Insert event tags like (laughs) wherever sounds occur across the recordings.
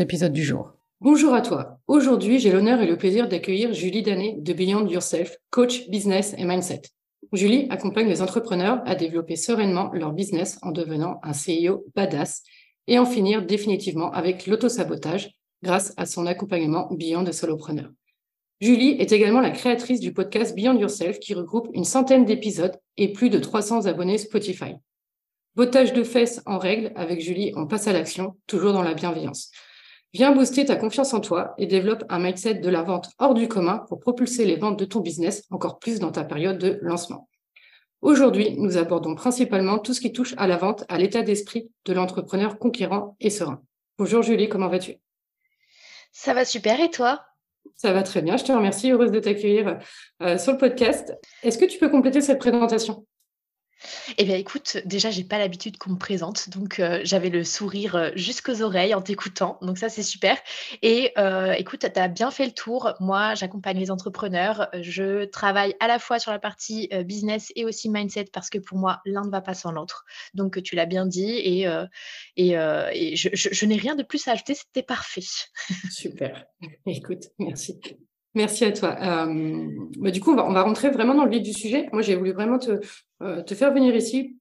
épisode du jour. Bonjour à toi. Aujourd'hui, j'ai l'honneur et le plaisir d'accueillir Julie Danet de Beyond Yourself, coach business et mindset. Julie accompagne les entrepreneurs à développer sereinement leur business en devenant un CEO badass et en finir définitivement avec l'autosabotage grâce à son accompagnement Beyond de Solopreneur. Julie est également la créatrice du podcast Beyond Yourself qui regroupe une centaine d'épisodes et plus de 300 abonnés Spotify. Botage de fesses en règle, avec Julie, on passe à l'action, toujours dans la bienveillance. Viens booster ta confiance en toi et développe un mindset de la vente hors du commun pour propulser les ventes de ton business encore plus dans ta période de lancement. Aujourd'hui, nous abordons principalement tout ce qui touche à la vente, à l'état d'esprit de l'entrepreneur conquérant et serein. Bonjour Julie, comment vas-tu? Ça va super et toi? Ça va très bien, je te remercie, heureuse de t'accueillir euh, sur le podcast. Est-ce que tu peux compléter cette présentation? Eh bien, écoute, déjà, j'ai pas l'habitude qu'on me présente, donc euh, j'avais le sourire euh, jusqu'aux oreilles en t'écoutant, donc ça, c'est super. Et euh, écoute, tu as bien fait le tour. Moi, j'accompagne les entrepreneurs. Je travaille à la fois sur la partie business et aussi mindset parce que pour moi, l'un ne va pas sans l'autre. Donc, tu l'as bien dit et, et, je, je n'ai rien de plus à ajouter, c'était parfait. super. Écoute, merci. Merci à toi. Euh, bah, du coup, on va, rentrer vraiment dans le vif du sujet. Moi, j'ai voulu vraiment te, euh, te faire venir ici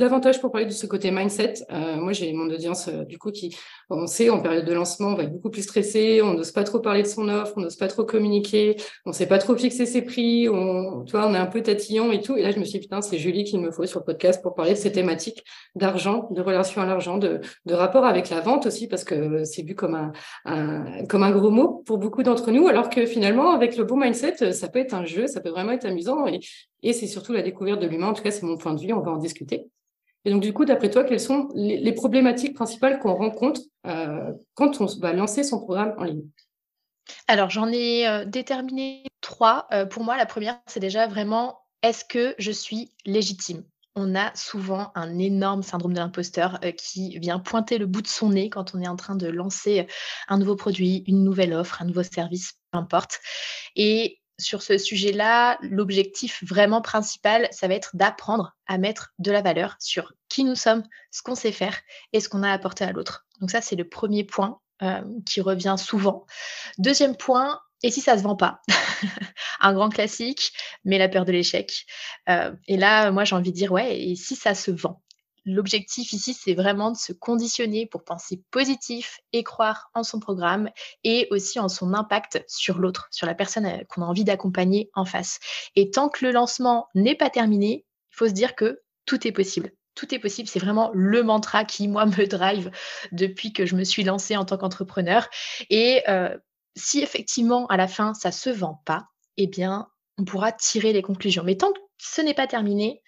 davantage pour parler de ce côté mindset. Euh, moi, j'ai mon audience euh, du coup qui, on sait, en période de lancement, on va être beaucoup plus stressé, on n'ose pas trop parler de son offre, on n'ose pas trop communiquer, on sait pas trop fixer ses prix, on, tu vois, on est un peu tatillon et tout. Et là, je me suis dit, putain, c'est Julie qu'il me faut sur le podcast pour parler de ces thématiques d'argent, de relation à l'argent, de, de rapport avec la vente aussi, parce que c'est vu comme un, un, comme un gros mot pour beaucoup d'entre nous, alors que finalement, avec le bon mindset, ça peut être un jeu, ça peut vraiment être amusant et, et c'est surtout la découverte de l'humain. En tout cas, c'est mon point de vue, on va en discuter. Et donc, du coup, d'après toi, quelles sont les, problématiques principales qu'on rencontre euh, quand on va lancer son programme en ligne? Alors, j'en ai euh, déterminé trois. Euh, pour moi, la première, c'est déjà vraiment est-ce que je suis légitime? On a souvent un énorme syndrome de l'imposteur qui vient pointer le bout de son nez quand on est en train de lancer un nouveau produit, une nouvelle offre, un nouveau service, peu importe. Et sur ce sujet-là, l'objectif vraiment principal, ça va être d'apprendre à mettre de la valeur sur qui nous sommes, ce qu'on sait faire et ce qu'on a apporté à l'autre. Donc ça, c'est le premier point euh, qui revient souvent. Deuxième point, et si ça se vend pas? (laughs) Un grand classique, mais la peur de l'échec. Euh, et là, moi, j'ai envie de dire, ouais, et si ça se vend? L'objectif ici, c'est vraiment de se conditionner pour penser positif et croire en son programme et aussi en son impact sur l'autre, sur la personne euh, qu'on a envie d'accompagner en face. Et tant que le lancement n'est pas terminé, il faut se dire que tout est possible. Tout est possible, c'est vraiment le mantra qui, moi, (laughs) me drive depuis que je me suis lancée en tant qu'entrepreneur. Et euh, si effectivement, à la fin, ça ne se vend pas, eh bien, on pourra tirer les conclusions. Mais tant que ce n'est pas terminé,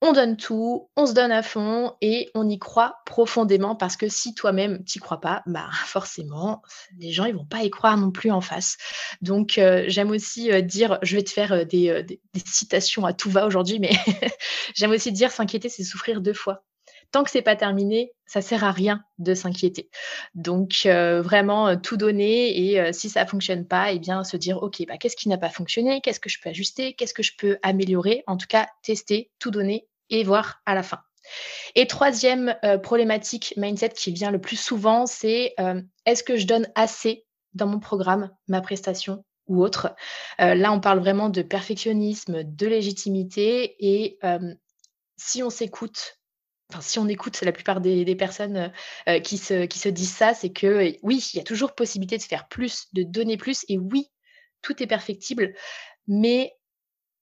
on donne tout, on se donne à fond et on y croit profondément parce que si toi-même t'y crois pas, bah (laughs) forcément les gens ils vont pas y croire non plus en face. Donc euh, j'aime aussi euh, dire, je vais te faire euh, des, des, citations à tout va aujourd'hui, mais (laughs) j'aime aussi dire s'inquiéter c'est souffrir deux fois. Tant que c'est pas terminé, ça sert à rien de s'inquiéter. Donc vraiment tout donner et si ça fonctionne pas, eh bien se dire ok bah qu'est-ce qui n'a pas fonctionné, qu'est-ce que je peux ajuster, qu'est-ce que je peux améliorer? En tout cas tester, tout donner et voir à la fin. Et troisième euh, problématique mindset qui vient le plus souvent, c'est euh, est-ce que je donne assez dans mon programme, ma prestation ou autre? Euh, Là, on parle vraiment de perfectionnisme, de légitimité et si on s'écoute, si on écoute la plupart des, personnes qui, se, qui se disent ça, c'est que oui, il y a toujours possibilité de faire plus, de donner plus et oui, tout est perfectible, mais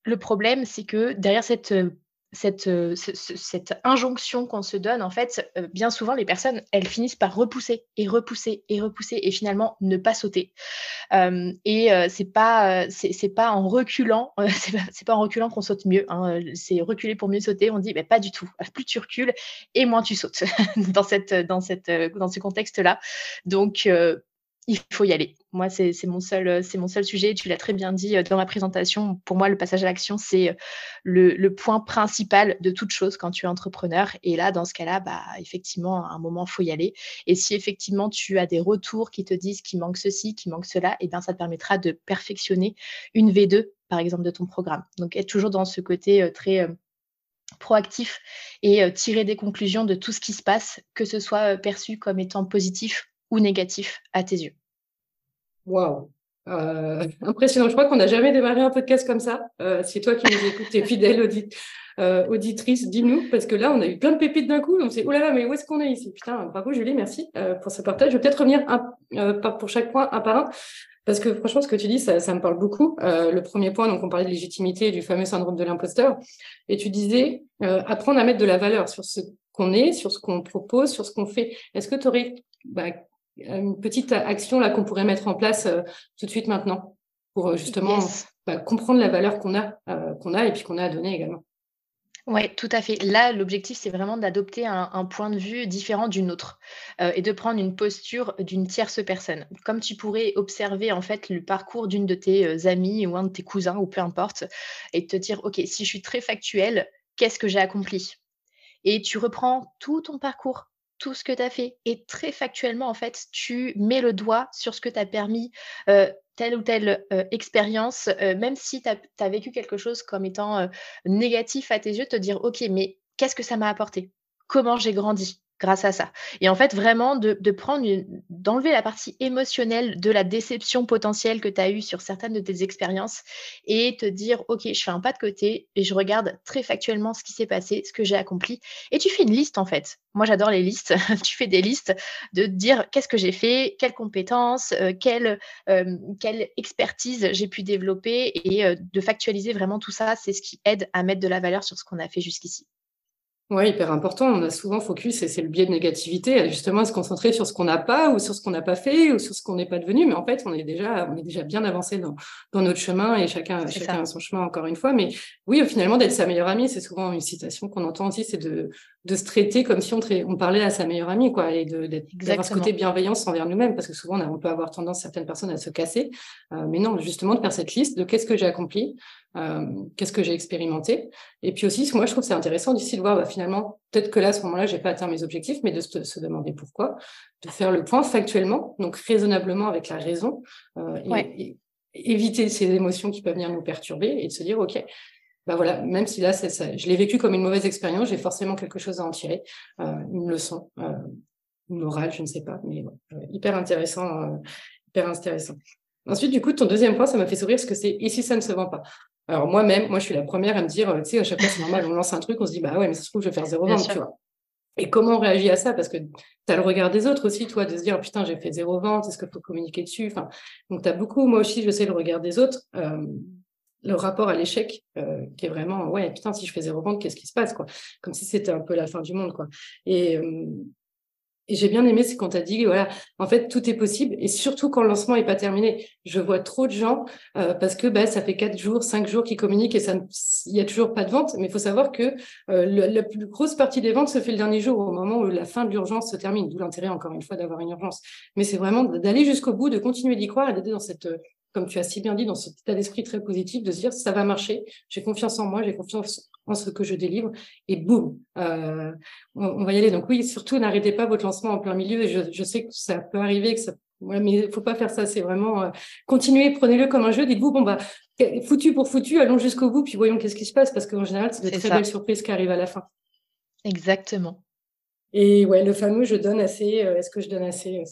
le problème, c'est que derrière cette cette, cette injonction qu'on se donne, en fait, bien souvent, les personnes, elles finissent par repousser et repousser et repousser et finalement ne pas sauter. et c'est pas, pas en reculant, (laughs) c'est pas, en reculant qu'on saute mieux. Hein, c'est reculer pour mieux sauter. On dit, mais pas du tout. Plus tu recules et moins tu sautes (laughs) dans cette, dans cette, dans ce contexte-là. Donc il faut y aller. Moi, c'est mon, seul, euh, mon seul sujet. Tu l'as très bien dit euh, dans ma présentation. Pour moi, le passage à l'action, c'est euh, le, point principal de toute chose quand tu es entrepreneur. Et là, dans ce cas-là, bah, effectivement, à un moment, il faut y aller. Et si effectivement, tu as des retours qui te disent qu'il manque ceci, qu'il manque cela, et eh bien, ça te permettra de perfectionner une V2, par exemple, de ton programme. Donc, être toujours dans ce côté très proactif et tirer des conclusions de tout ce qui se passe, que ce soit perçu comme étant positif ou négatif à tes yeux? Waouh euh, (laughs) impressionnant. Je crois qu'on n'a jamais démarré un podcast comme ça. Euh, c'est toi qui nous écoutes, tes fidèles euh, auditrices, dis-nous, parce que là, on a eu plein de pépites d'un coup. On s'est, oh là là, mais où est-ce qu'on est ici? Putain, bravo Julie, merci pour ce partage. Je vais peut-être revenir un, pour chaque point un par un, parce que franchement, ce que tu dis, ça, me parle beaucoup. le premier point, donc on parlait de légitimité, du fameux syndrome de l'imposteur, et tu disais apprendre à mettre de la valeur sur ce qu'on est, sur ce qu'on propose, sur ce qu'on fait. Est-ce que tu aurais bah, une petite action là qu'on pourrait mettre en place euh, tout de suite maintenant pour euh, justement bah, comprendre la valeur qu'on a, euh, qu'on a et puis qu'on a à donner également. Oui, tout à fait. Là, l'objectif, c'est vraiment d'adopter un, point de vue différent d'une autre et de prendre une posture d'une tierce personne. Comme tu pourrais observer en fait le parcours d'une de tes amies ou un de tes cousins ou peu importe, et te dire, OK, si je suis très factuelle, qu'est-ce que j'ai accompli? Et tu reprends tout ton parcours, tout ce que tu as fait. Et très factuellement, en fait, tu mets le doigt sur ce que tu as permis, telle ou telle expérience, même si tu as, vécu quelque chose comme étant négatif à tes yeux, te dire, OK, mais qu'est-ce que ça m'a apporté? Comment j'ai grandi? Grâce à ça. Et en fait, vraiment, de, prendre, d'enlever la partie émotionnelle de la déception potentielle que tu as eue sur certaines de tes expériences et te dire, OK, je fais un pas de côté et je regarde très factuellement ce qui s'est passé, ce que j'ai accompli. Et tu fais une liste, en fait. Moi, j'adore les listes. (laughs) tu fais des listes de dire qu'est-ce que j'ai fait, quelles compétences, euh, quelle, euh, expertise j'ai pu développer et euh, de factualiser vraiment tout ça. C'est ce qui aide à mettre de la valeur sur ce qu'on a fait jusqu'ici. Oui, hyper important. On a souvent focus, et c'est le biais de négativité, justement à se concentrer sur ce qu'on n'a pas ou sur ce qu'on n'a pas fait ou sur ce qu'on n'est pas devenu. Mais en fait, on est déjà, on est déjà bien avancé dans, dans notre chemin et chacun, chacun a son chemin encore une fois. Mais oui, finalement, d'être sa meilleure amie, c'est souvent une citation qu'on entend aussi, c'est de, de se traiter comme si on, on parlait à sa meilleure amie, quoi, et d'avoir ce côté bienveillance envers nous-mêmes, parce que souvent, on, peut avoir tendance, certaines personnes, à se casser. Euh, mais non, justement, de faire cette liste de qu'est-ce que j'ai accompli, euh, qu'est-ce que j'ai expérimenté. Et puis aussi, moi, je trouve que c'est intéressant d'ici de voir, bah, finalement, peut-être que là, à ce moment-là, j'ai pas atteint mes objectifs, mais de se, demander pourquoi, de faire le point factuellement, donc raisonnablement avec la raison, euh, et, éviter ces émotions qui peuvent venir nous perturber et de se dire, OK, bah voilà, même si là, ça, je l'ai vécu comme une mauvaise expérience, j'ai forcément quelque chose à en tirer, euh, une leçon, euh, une morale, je ne sais pas, mais hyper intéressant, hyper intéressant. Ensuite, du coup, ton deuxième point, ça m'a fait sourire, ce que c'est et si ça ne se vend pas alors moi-même, moi je suis la première à me dire, tu sais, à chaque fois c'est normal, on lance un truc, on se dit, bah ouais, mais ça se trouve, je vais faire zéro vente, tu vois. Et comment on réagit à ça? Parce que tu as le regard des autres aussi, toi, de se dire, putain, j'ai fait zéro vente, est-ce qu'il faut communiquer dessus? Enfin, Donc tu as beaucoup, moi aussi, je sais le regard des autres, euh, le rapport à l'échec, euh, qui est vraiment, ouais, putain, si je fais zéro vente, qu'est-ce qui se passe quoi? Comme si c'était un peu la fin du monde. quoi. Et, euh, et j'ai bien aimé, c'est quand tu as dit, voilà, en fait, tout est possible. Et surtout quand le lancement n'est pas terminé. Je vois trop de gens, euh, parce que bah, ça fait quatre jours, cinq jours qu'ils communiquent et ça, il n'y a toujours pas de vente. Mais il faut savoir que euh, la plus grosse partie des ventes se fait le dernier jour, au moment où la fin de l'urgence se termine. D'où l'intérêt, encore une fois, d'avoir une urgence. Mais c'est vraiment d'aller jusqu'au bout, de continuer d'y croire et d'être dans cette comme tu as si bien dit, dans cet état d'esprit très positif, de se dire ça va marcher, j'ai confiance en moi, j'ai confiance en ce que je délivre, et boum, euh, on, va y aller. Donc oui, surtout n'arrêtez pas votre lancement en plein milieu. Et je, sais que ça peut arriver, que ça, mais il faut pas faire ça. C'est vraiment euh, continuez, prenez-le comme un jeu. Dites-vous bon bah foutu pour foutu, allons jusqu'au bout, puis voyons qu'est-ce qui se passe, parce qu'en général c'est de très belles surprises qui arrivent à la fin. Exactement. Et ouais, le fameux je donne assez. Euh, est-ce que je donne assez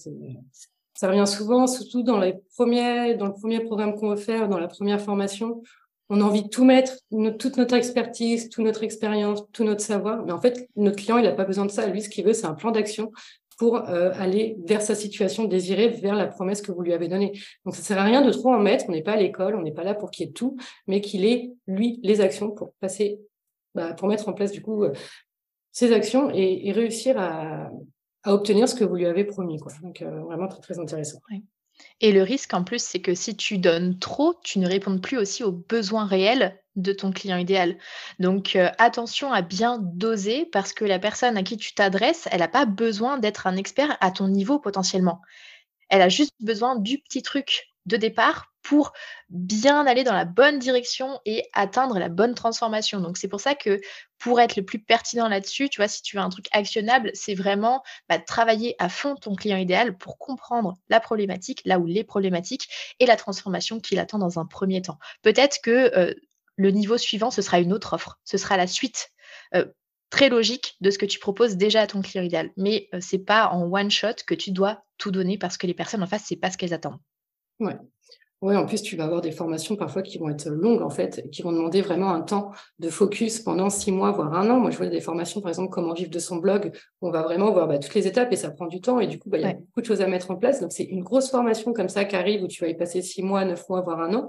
ça revient souvent, surtout dans, les premiers, dans le premier programme qu'on faire, dans la première formation. On a envie de tout mettre, toute notre expertise, toute notre expérience, tout notre savoir. Mais en fait, notre client, il n'a pas besoin de ça. Lui, ce qu'il veut, c'est un plan d'action pour euh, aller vers sa situation désirée, vers la promesse que vous lui avez donnée. Donc, ça sert à rien de trop en mettre. On n'est pas à l'école, on n'est pas là pour qu'il y ait tout, mais qu'il ait, lui, les actions pour passer bah, pour mettre en place du coup ces actions et, réussir à, obtenir ce que vous lui avez promis. Donc vraiment très très intéressant. Et le risque en plus, c'est que si tu donnes trop, tu ne réponds plus aussi aux besoins réels de ton client idéal. Donc attention à bien doser parce que la personne à qui tu t'adresses, elle n'a pas besoin d'être un expert à ton niveau potentiellement. Elle a juste besoin du petit truc de départ pour bien aller dans la bonne direction et atteindre la bonne transformation. Donc c'est pour ça que pour être le plus pertinent là-dessus, tu vois, si tu veux un truc actionnable, c'est vraiment bah, travailler à fond ton client idéal pour comprendre la problématique, là où les problématiques et la transformation qu'il attend dans un premier temps. Peut-être que euh, le niveau suivant, ce sera une autre offre, ce sera la suite. Euh, très logique de ce que tu proposes déjà à ton client idéal. Mais ce euh, c'est pas en one shot que tu dois tout donner parce que les personnes en face, c'est pas ce qu'elles attendent. Ouais. Oui, en plus, tu vas avoir des formations parfois qui vont être longues, en fait, qui vont demander vraiment un temps de focus pendant six mois, voire un an. Moi, je vois des formations, par exemple, comment vivre de son blog, où on va vraiment voir bah, toutes les étapes et ça prend du temps. Et du coup, bah, il y a beaucoup de choses à mettre en place. Donc, c'est une grosse formation comme ça qui arrive où tu vas y passer six mois, neuf mois, voire un an.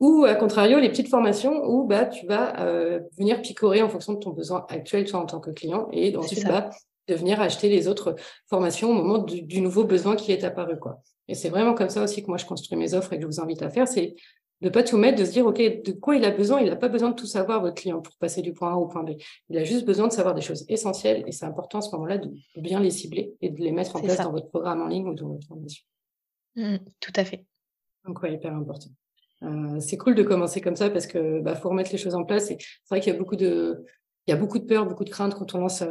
Ou, à contrario, les petites formations où bah, tu vas euh, venir picorer en fonction de ton besoin actuel, toi, en tant que client. Et ensuite, bah, de venir acheter les autres formations au moment du, du nouveau besoin qui est apparu. quoi. Et c'est vraiment comme ça aussi que moi je construis mes offres et que je vous invite à faire, c'est de pas tout mettre, de se dire, OK, de quoi il a besoin? Il n'a pas besoin de tout savoir, votre client, pour passer du point A au point B. Il a juste besoin de savoir des choses essentielles et c'est important à ce moment-là de bien les cibler et de les mettre en place dans votre programme en ligne ou dans votre formation. Mmh, tout à fait. Donc, ouais, hyper important. Euh, c'est cool de commencer comme ça parce que bah, faut remettre les choses en place. Et c'est vrai qu'il y a beaucoup de, il y a beaucoup de peur, beaucoup de crainte quand on lance, euh,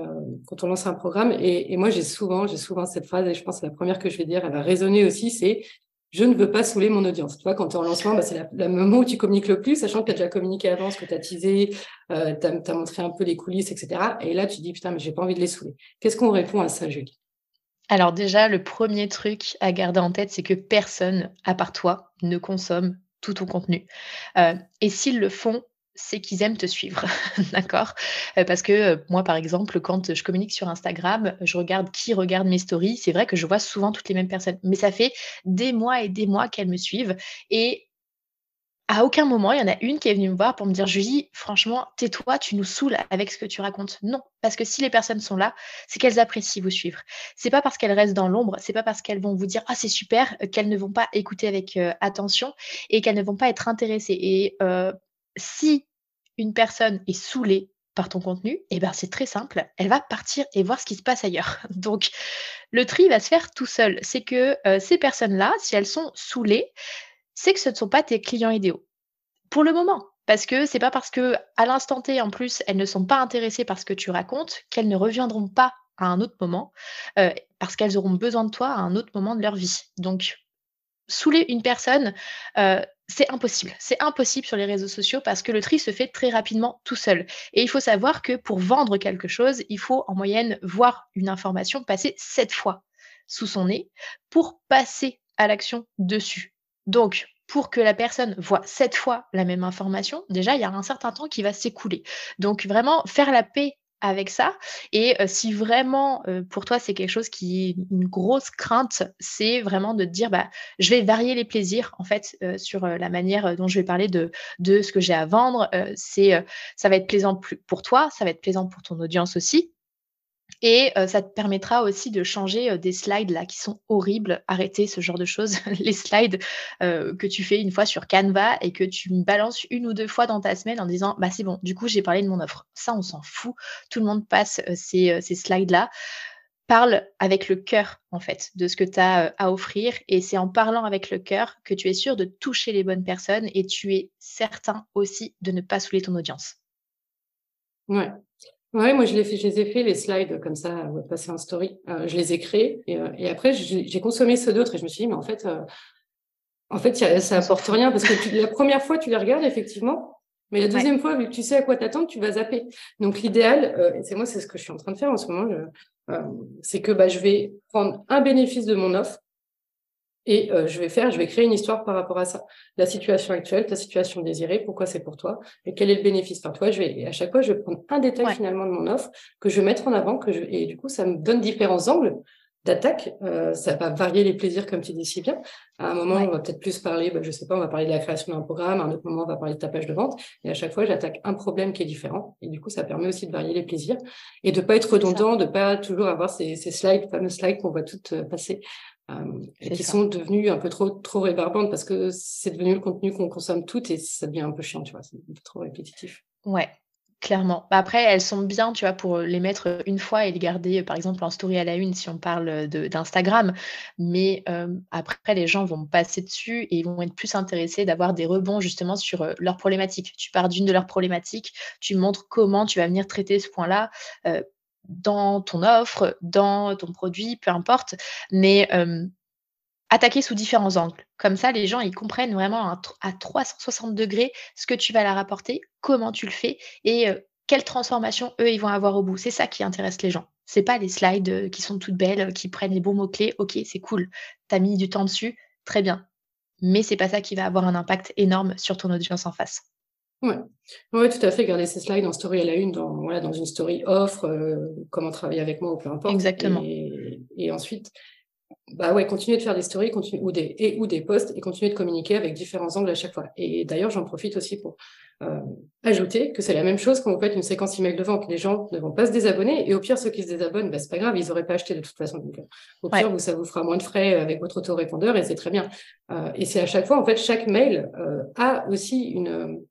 quand on lance un programme. Et, moi, j'ai souvent, j'ai souvent cette phrase, et je pense que la première que je vais dire, elle va résonner aussi, c'est je ne veux pas saouler mon audience. Tu vois, quand tu es en lancement, bah, c'est le moment où tu communiques le plus, sachant que tu as déjà communiqué avant, ce que tu as teasé, euh, tu as, montré un peu les coulisses, etc. Et là, tu dis, putain, mais j'ai pas envie de les saouler. Qu'est-ce qu'on répond à ça, Julie? Alors déjà, le premier truc à garder en tête, c'est que personne, à part toi, ne consomme tout ton contenu. Euh, et s'ils le font, c'est qu'ils aiment te suivre, (laughs) d'accord? Euh, Parce que euh, moi, par exemple, quand je communique sur Instagram, je regarde qui regarde mes stories. C'est vrai que je vois souvent toutes les mêmes personnes, mais ça fait des mois et des mois qu'elles me suivent. Et à aucun moment, il y en a une qui est venue me voir pour me dire Julie, franchement, tais-toi, tu nous saoules avec ce que tu racontes. Non, parce que si les personnes sont là, c'est qu'elles apprécient vous suivre. C'est pas parce qu'elles restent dans l'ombre, c'est pas parce qu'elles vont vous dire ah c'est super euh, qu'elles ne vont pas écouter avec attention et qu'elles ne vont pas être intéressées. Si une personne est saoulée par ton contenu, eh ben c'est très simple, elle va partir et voir ce qui se passe ailleurs. (laughs) Donc le tri va se faire tout seul. C'est que euh, ces personnes-là, si elles sont saoulées, c'est que ce ne sont pas tes clients idéaux. Pour le moment, parce que c'est pas parce que à l'instant T en plus elles ne sont pas intéressées par ce que tu racontes qu'elles ne reviendront pas à un autre moment euh, parce qu'elles auront besoin de toi à un autre moment de leur vie. Donc saouler une personne, euh, c'est impossible. C'est impossible sur les réseaux sociaux parce que le tri se fait très rapidement tout seul. Et il faut savoir que pour vendre quelque chose, il faut en moyenne voir une information passer sept fois sous son nez pour passer à l'action dessus. Donc, pour que la personne voit sept fois la même information, déjà, il y a un certain temps qui va s'écouler. Donc, vraiment, faire la paix avec ça. Et si vraiment pour toi c'est quelque chose qui est une grosse crainte, c'est vraiment de te dire bah je vais varier les plaisirs en fait sur la manière dont je vais parler de, de ce que j'ai à vendre. c'est ça va être plaisant pour toi, ça va être plaisant pour ton audience aussi. Et ça te permettra aussi de changer des slides là qui sont horribles. Arrêtez ce genre de choses. (laughs) Les slides que tu fais une fois sur Canva et que tu me balances une ou deux fois dans ta semaine en disant bah c'est bon, du coup j'ai parlé de mon offre. Ça on s'en fout. Tout le monde passe ces, ces slides là. Parle avec le cœur en fait de ce que tu as à offrir et c'est en parlant avec le cœur que tu es sûr de toucher les bonnes personnes et tu es certain aussi de ne pas saouler ton audience. Ouais, oui, moi je, les fait, je les ai fait, les slides comme ça, euh, passer en story. Euh, je les ai créés et, euh, et après j'ai consommé ceux d'autres et je me suis dit, mais en fait, en fait ça apporte rien parce que la première fois tu les regardes effectivement, mais la deuxième fois, vu que tu sais à quoi t'attendre, tu vas zapper. Donc l'idéal, et c'est moi c'est ce que je suis en train de faire en ce moment, c'est que bah, je vais prendre un bénéfice de mon offre et euh, je vais faire, je vais créer une histoire par rapport à ça. La situation actuelle, ta situation désirée, pourquoi c'est pour toi, et quel est le bénéfice par toi? Je vais, et à chaque fois, je vais prendre un détail finalement de mon offre que je vais mettre en avant, que je, et du coup, ça me donne différents angles d'attaque. Euh, ça va varier les plaisirs, comme tu dis si bien. À un moment, on va peut-être plus parler, bah, je sais pas, on va parler de la création d'un programme. À un autre moment, on va parler de ta page de vente. Et à chaque fois, j'attaque un problème qui est différent. Et du coup, ça permet aussi de varier les plaisirs et de pas être redondant, de pas toujours avoir ces, ces slides, fameux slides qu'on voit toutes euh, passer. Euh, qui sont devenus un peu trop trop rébarbantes parce que c'est devenu le contenu qu'on consomme toutes et ça devient un peu chiant, tu vois, c'est un peu trop répétitif. Ouais, Clairement. Bah, après, elles sont bien, tu vois, pour les mettre une fois et les garder, par exemple, en story à la une si on parle d'Instagram. Mais après, les gens vont passer dessus et ils vont être plus intéressés d'avoir des rebonds justement sur leurs problématiques. Tu pars d'une de leurs problématiques, tu montres comment tu vas venir traiter ce point-là dans ton offre, dans ton produit, peu importe. Mais attaquer sous différents angles. Comme ça, les gens, ils comprennent vraiment à 360 degrés ce que tu vas leur apporter, comment tu le fais et quelle transformation eux, ils vont avoir au bout. C'est ça qui intéresse les gens. C'est pas les slides qui sont toutes belles, qui prennent les bons mots-clés. Ok, c'est cool. Tu as mis du temps dessus. Très bien. Mais c'est pas ça qui va avoir un impact énorme sur ton audience en face. Ouais. ouais, tout à fait. Garder ces slides en story à la une, dans, voilà, dans une story offre, comment travailler avec moi ou peu importe. Exactement. Et, et ensuite, bah ouais, continuer de faire des stories continuer, ou, des, et, ou des posts et continuer de communiquer avec différents angles à chaque fois. Et d'ailleurs, j'en profite aussi pour euh, ajouter que c'est la même chose quand vous faites une séquence email de vente. Les gens ne vont pas se désabonner et au pire, ceux qui se désabonnent, bah, c'est pas grave, ils n'auraient pas acheté de toute façon. Donc, euh, au pire, vous, ça vous fera moins de frais avec votre autorépondeur et c'est très bien. Euh, et c'est à chaque fois, en fait, chaque mail euh, a aussi une,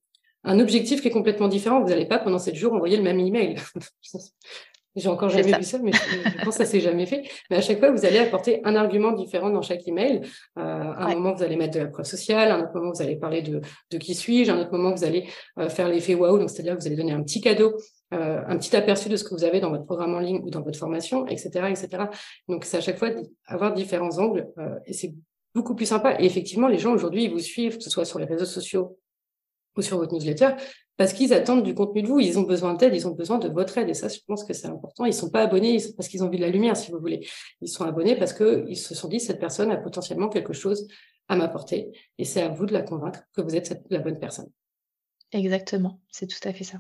un objectif qui est complètement différent. Vous n'allez pas pendant sept jours envoyer le même email. (laughs) J'ai encore jamais vu ça, mais je, pense que ça s'est jamais fait. Mais à chaque fois, vous allez apporter un argument différent dans chaque email. Euh, à un moment, vous allez mettre de la preuve sociale. À un autre moment, vous allez parler de, de qui suis-je. À un autre moment, vous allez euh, faire l'effet waouh. Donc, c'est-à-dire que vous allez donner un petit cadeau, euh, un petit aperçu de ce que vous avez dans votre programme en ligne ou dans votre formation, etc., etc. Donc, c'est à chaque fois avoir différents angles euh, et c'est beaucoup plus sympa. Et effectivement, les gens aujourd'hui, ils vous suivent, que ce soit sur les réseaux sociaux ou sur votre newsletter, parce qu'ils attendent du contenu de vous, ils ont besoin d'aide, ils ont besoin de votre aide. Et ça, je pense que c'est important. Ils sont pas abonnés parce qu'ils ont vu de la lumière, si vous voulez. Ils sont abonnés parce qu'ils se sont dit, cette personne a potentiellement quelque chose à m'apporter. Et c'est à vous de la convaincre que vous êtes la bonne personne. Exactement, c'est tout à fait ça.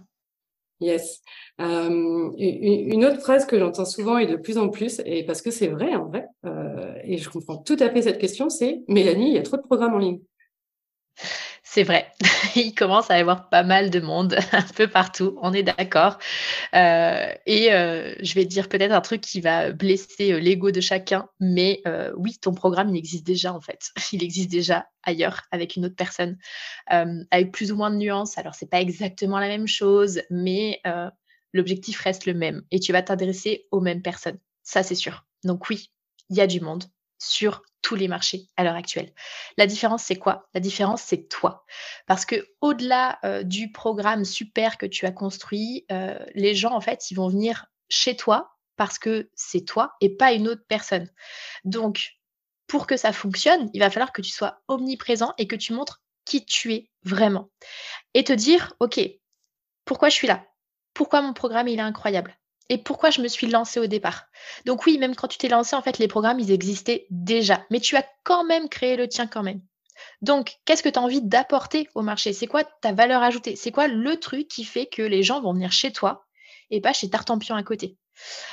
Yes. Euh, une autre phrase que j'entends souvent et de plus en plus, et parce que c'est vrai en vrai, euh, et je comprends tout à fait cette question, c'est Mélanie, il y a trop de programmes en ligne. C'est vrai, (laughs) il commence à y avoir pas mal de monde (laughs) un peu partout, on est d'accord. Euh, et euh, je vais dire peut-être un truc qui va blesser euh, l'ego de chacun, mais oui, ton programme, il existe déjà en fait. (laughs) Il existe déjà ailleurs avec une autre personne, avec plus ou moins de nuances. Alors, c'est pas exactement la même chose, mais l'objectif reste le même et tu vas t'adresser aux mêmes personnes. Ça, c'est sûr. Donc oui, il y a du monde sur tous les marchés à l'heure actuelle. La différence, c'est quoi? La différence, c'est toi. Parce que au-delà euh, du programme super que tu as construit, euh, les gens, en fait, ils vont venir chez toi parce que c'est toi et pas une autre personne. Donc, pour que ça fonctionne, il va falloir que tu sois omniprésent et que tu montres qui tu es vraiment. Et te dire, OK, pourquoi je suis là? Pourquoi mon programme, il est incroyable? Et pourquoi je me suis lancée au départ. Donc oui, même quand tu t'es lancé, en fait, les programmes, ils existaient déjà, mais tu as quand même créé le tien quand même. Donc, qu'est-ce que tu as envie d'apporter au marché? C'est quoi ta valeur ajoutée? C'est quoi le truc qui fait que les gens vont venir chez toi et pas chez Tartampion à côté?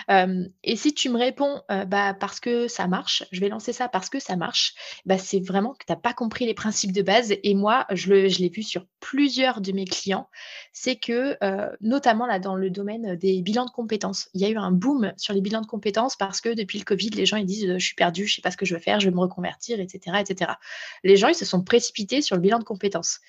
Et si tu me réponds, bah, parce que ça marche, je vais lancer ça parce que ça marche, bah, c'est vraiment que tu n'as pas compris les principes de base. Et moi, je l'ai vu sur plusieurs de mes clients, c'est que, notamment là, dans le domaine des bilans de compétences, il y a eu un boom sur les bilans de compétences parce que depuis le Covid, les gens ils disent je suis perdu, je ne sais pas ce que je veux faire, je vais me reconvertir, etc., etc. Les gens ils se sont précipités sur le bilan de compétences.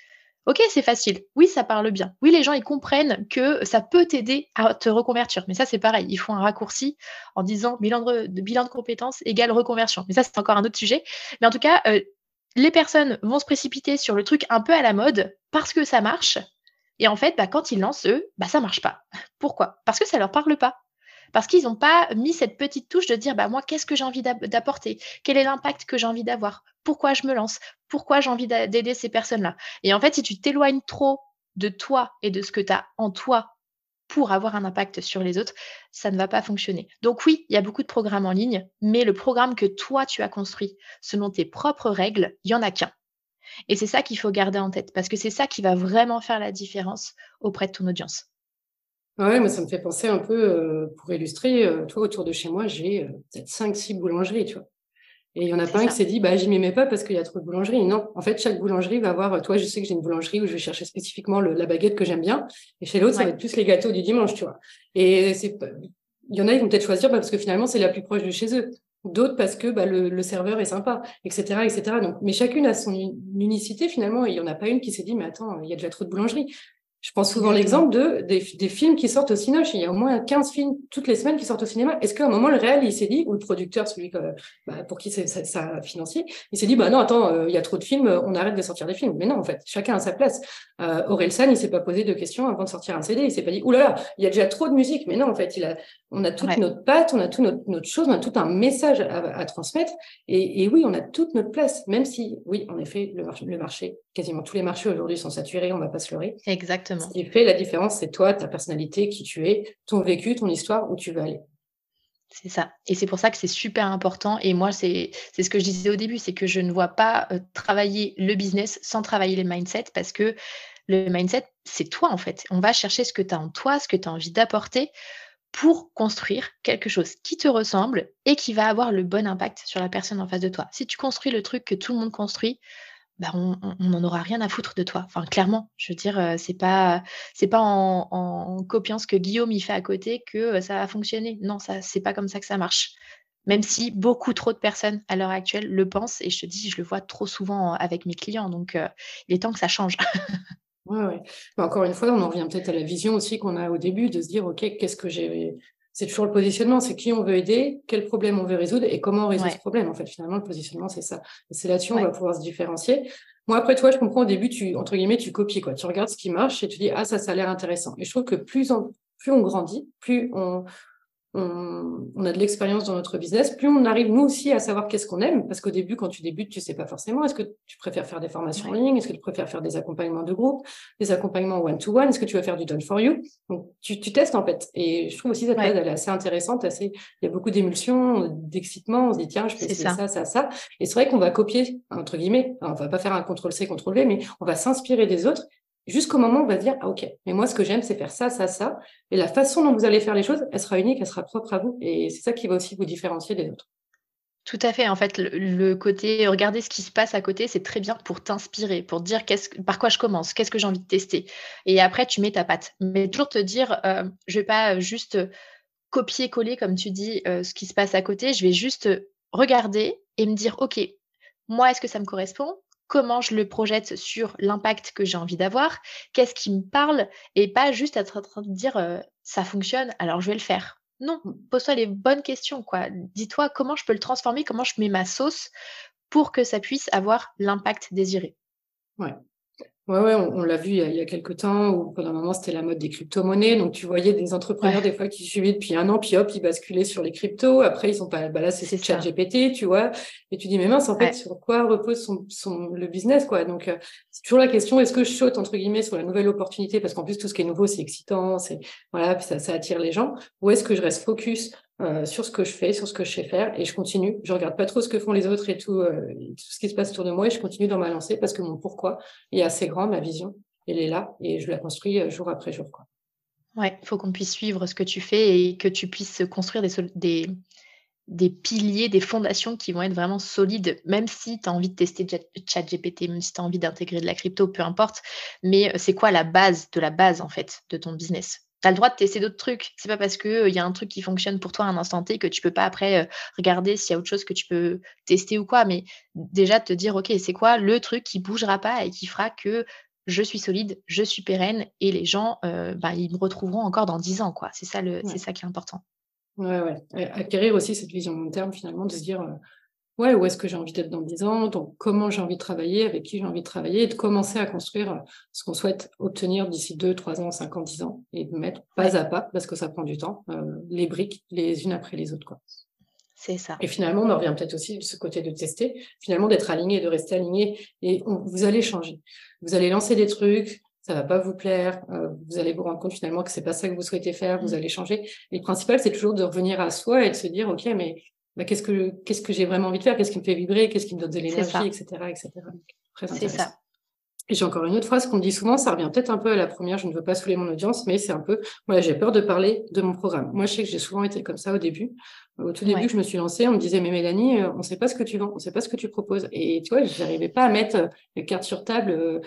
Ok, c'est facile. Oui, ça parle bien. Oui, les gens, ils comprennent que ça peut t'aider à te reconvertir. Mais ça, c'est pareil. Ils font un raccourci en disant bilan de, bilan compétences égale reconversion. Mais ça, c'est encore un autre sujet. Mais en tout cas, euh, les personnes vont se précipiter sur le truc un peu à la mode parce que ça marche. Et en fait, bah, quand ils lancent, eux, bah, ça marche pas. Pourquoi? Parce que ça leur parle pas parce qu'ils n'ont pas mis cette petite touche de dire bah moi qu'est-ce que j'ai envie d'apporter? Quel est l'impact que j'ai envie d'avoir? Pourquoi je me lance? Pourquoi j'ai envie d'aider ces personnes-là? Et en fait si tu t'éloignes trop de toi et de ce que tu as en toi pour avoir un impact sur les autres, ça ne va pas fonctionner. Donc oui, il y a beaucoup de programmes en ligne, mais le programme que toi tu as construit selon tes propres règles, il y en a qu'un. Et c'est ça qu'il faut garder en tête parce que c'est ça qui va vraiment faire la différence auprès de ton audience. Ouais, moi, ça me fait penser un peu, pour illustrer, toi, autour de chez moi, j'ai peut-être 5-6 boulangeries, tu vois. Et il y en a pas un qui s'est dit, bah, j'y m'aimais pas parce qu'il y a trop de boulangeries. Non, en fait, chaque boulangerie va avoir, toi, je sais que j'ai une boulangerie où je vais chercher spécifiquement la baguette que j'aime bien. Et chez l'autre, ça va être plus les gâteaux du dimanche, tu vois. Et c'est, il y en a, ils vont peut-être choisir bah, parce que finalement, c'est la plus proche de chez eux. D'autres parce que bah, le, serveur est sympa, etc., etc. Donc, mais chacune a son unicité finalement. Et il y en a pas une qui s'est dit, mais attends, il y a déjà trop de boulangeries. Je pense souvent l'exemple de des, films qui sortent au cinéma. Il y a au moins 15 films toutes les semaines qui sortent au cinéma. Est-ce qu'à un moment, le réel, il s'est dit, ou le producteur, celui que, bah, pour qui c'est ça, financier, il s'est dit, bah non, attends, euh, il y a trop de films, on arrête de sortir des films. Mais non, en fait, chacun a sa place. Euh, Orelsan, il s'est pas posé de questions avant de sortir un CD. Il s'est pas dit, oulala, il y a déjà trop de musique. Mais non, en fait, il a, on a toute notre patte, on a toute notre, notre, chose, on a tout un message à, transmettre. Et, oui, on a toute notre place, même si, oui, en effet, le, marché, le marché quasiment tous les marchés aujourd'hui sont saturés, on va pas se leurrer. Exactement. Ce qui fait la différence, c'est toi, ta personnalité, qui tu es, ton vécu, ton histoire, où tu veux aller. C'est ça. Et c'est pour ça que c'est super important. Et moi, c'est ce que je disais au début, c'est que je ne vois pas euh, travailler le business sans travailler les mindset parce que le mindset, c'est toi en fait. On va chercher ce que tu as en toi, ce que tu as envie d'apporter pour construire quelque chose qui te ressemble et qui va avoir le bon impact sur la personne en face de toi. Si tu construis le truc que tout le monde construit, bah, on n'en aura rien à foutre de toi. Enfin, clairement, je veux dire, euh, c'est pas, c'est pas en, copiant ce que Guillaume y fait à côté que euh, ça va fonctionner. Non, ça, c'est pas comme ça que ça marche. Même si beaucoup trop de personnes à l'heure actuelle le pensent, et je te dis, je le vois trop souvent avec mes clients, donc euh, il est temps que ça change. (laughs) Ouais, ouais. Mais encore une fois, on en revient peut-être à la vision aussi qu'on a au début de se dire, OK, qu'est-ce que j'ai. C'est toujours le positionnement, c'est qui on veut aider, quel problème on veut résoudre et comment on résout ce problème. En fait, finalement, le positionnement, c'est ça. Et c'est là-dessus on va pouvoir se différencier. Moi, après, toi, je comprends au début, tu, entre guillemets, tu copies, quoi. Tu regardes ce qui marche et tu dis, ah, ça, ça a l'air intéressant. Et je trouve que plus, en, plus on grandit, plus on, on, a de l'expérience dans notre business, plus on arrive nous aussi à savoir qu'est-ce qu'on aime, parce qu'au début, quand tu débutes, tu sais pas forcément. Est-ce que tu préfères faire des formations en ligne? Est-ce que tu préfères faire des accompagnements de groupe, des accompagnements one-to-one? Est-ce que tu vas faire du done for you? Donc, tu, tu, testes en fait. Et je trouve aussi cette phase, elle est assez intéressante. Assez, il y a beaucoup d'émulsions, d'excitement. On se dit tiens, je fais ça, ça, ça, ça. Et c'est vrai qu'on va copier entre guillemets. on va pas faire un contrôle C, contrôle V, mais on va s'inspirer des autres jusqu'au moment où on va dire, ah, OK, mais moi, ce que j'aime, c'est faire ça, ça, ça. Et la façon dont vous allez faire les choses, elle sera unique, elle sera propre à vous. Et c'est ça qui va aussi vous différencier des autres. Tout à fait. En fait, le, côté regarder ce qui se passe à côté, c'est très bien pour t'inspirer, pour dire par quoi je commence, qu'est-ce que j'ai envie de tester. Et après, tu mets ta patte. Mais toujours te dire, euh, je vais pas juste copier-coller, comme tu dis, euh, ce qui se passe à côté. Je vais juste regarder et me dire, OK, moi, est-ce que ça me correspond? Comment je le projette sur l'impact que j'ai envie d'avoir, qu'est-ce qui me parle, et pas juste être en train de dire ça fonctionne, alors je vais le faire. Non, mmh. pose-toi les bonnes questions, quoi. Dis-toi comment je peux le transformer, comment je mets ma sauce pour que ça puisse avoir l'impact désiré. Ouais. Ouais, on, l'a vu il y, a, quelques temps où pendant un moment c'était la mode des crypto-monnaies. Donc tu voyais des entrepreneurs des fois qui suivaient depuis un an, puis hop, ils basculaient sur les cryptos. Après, ils sont pas, bah là c'est chat GPT, tu vois. Et tu dis, mais mince, en fait, sur quoi repose son, le business, quoi? Donc euh, c'est toujours la question, est-ce que je saute entre guillemets sur la nouvelle opportunité? Parce qu'en plus tout ce qui est nouveau c'est excitant, c'est voilà, ça, ça attire les gens, ou est-ce que je reste focus euh, sur ce que je fais, sur ce que je sais faire, et je continue. Je regarde pas trop ce que font les autres et tout, euh, tout ce qui se passe autour de moi, et je continue dans ma lancée parce que mon pourquoi est assez grand, ma vision, elle est là, et je la construis euh, jour après jour. Ouais, il faut qu'on puisse suivre ce que tu fais et que tu puisses construire des, des, des piliers, des fondations qui vont être vraiment solides, même si tu as envie de tester ChatGPT, même si tu as envie d'intégrer de la crypto, peu importe. Mais c'est quoi la base de la base, en fait, de ton business? Tu as le droit de tester d'autres trucs. C'est pas parce qu'il il y a un truc qui fonctionne pour toi à un instant T que tu peux pas après regarder s'il y a autre chose que tu peux tester ou quoi. Mais déjà, te dire, OK, c'est quoi le truc qui bougera pas et qui fera que je suis solide, je suis pérenne et les gens, bah, ils me retrouveront encore dans 10 ans. quoi. C'est ça, le, c'est ça qui est important. Ouais, ouais. Acquérir aussi cette vision long terme, finalement, de se dire, ouais, où est-ce que j'ai envie d'être dans 10 ans, donc comment j'ai envie de travailler, avec qui j'ai envie de travailler, et de commencer à construire euh, ce qu'on souhaite obtenir d'ici 2, 3 ans, 5 ans, 10 ans, et de mettre pas à pas, parce que ça prend du temps, euh, les briques les unes après les autres. Quoi. C'est ça. Et finalement, on en revient peut-être aussi de ce côté de tester, finalement d'être aligné, de rester aligné, et vous allez changer. Vous allez lancer des trucs, ça va pas vous plaire, euh, vous allez vous rendre compte finalement que c'est pas ça que vous souhaitez faire, vous mmh. allez changer. Et le principal, c'est toujours de revenir à soi et de se dire, ok, mais bah, qu'est-ce que qu'est-ce que j'ai vraiment envie de faire, qu'est-ce qui me fait vibrer, qu'est-ce qui me donne de l'énergie, etc., etc. C'est ça. Et j'ai encore une autre phrase qu'on me dit souvent, ça revient peut-être un peu à la première, je ne veux pas saouler mon audience, mais c'est un peu, voilà, j'ai peur de parler de mon programme. Moi, je sais que j'ai souvent été comme ça au début. Au tout début, je me suis lancée, on me disait, mais Mélanie, euh, on ne sait pas ce que tu vends, on ne sait pas ce que tu proposes. Et tu vois, je n'arrivais pas à mettre les cartes sur table.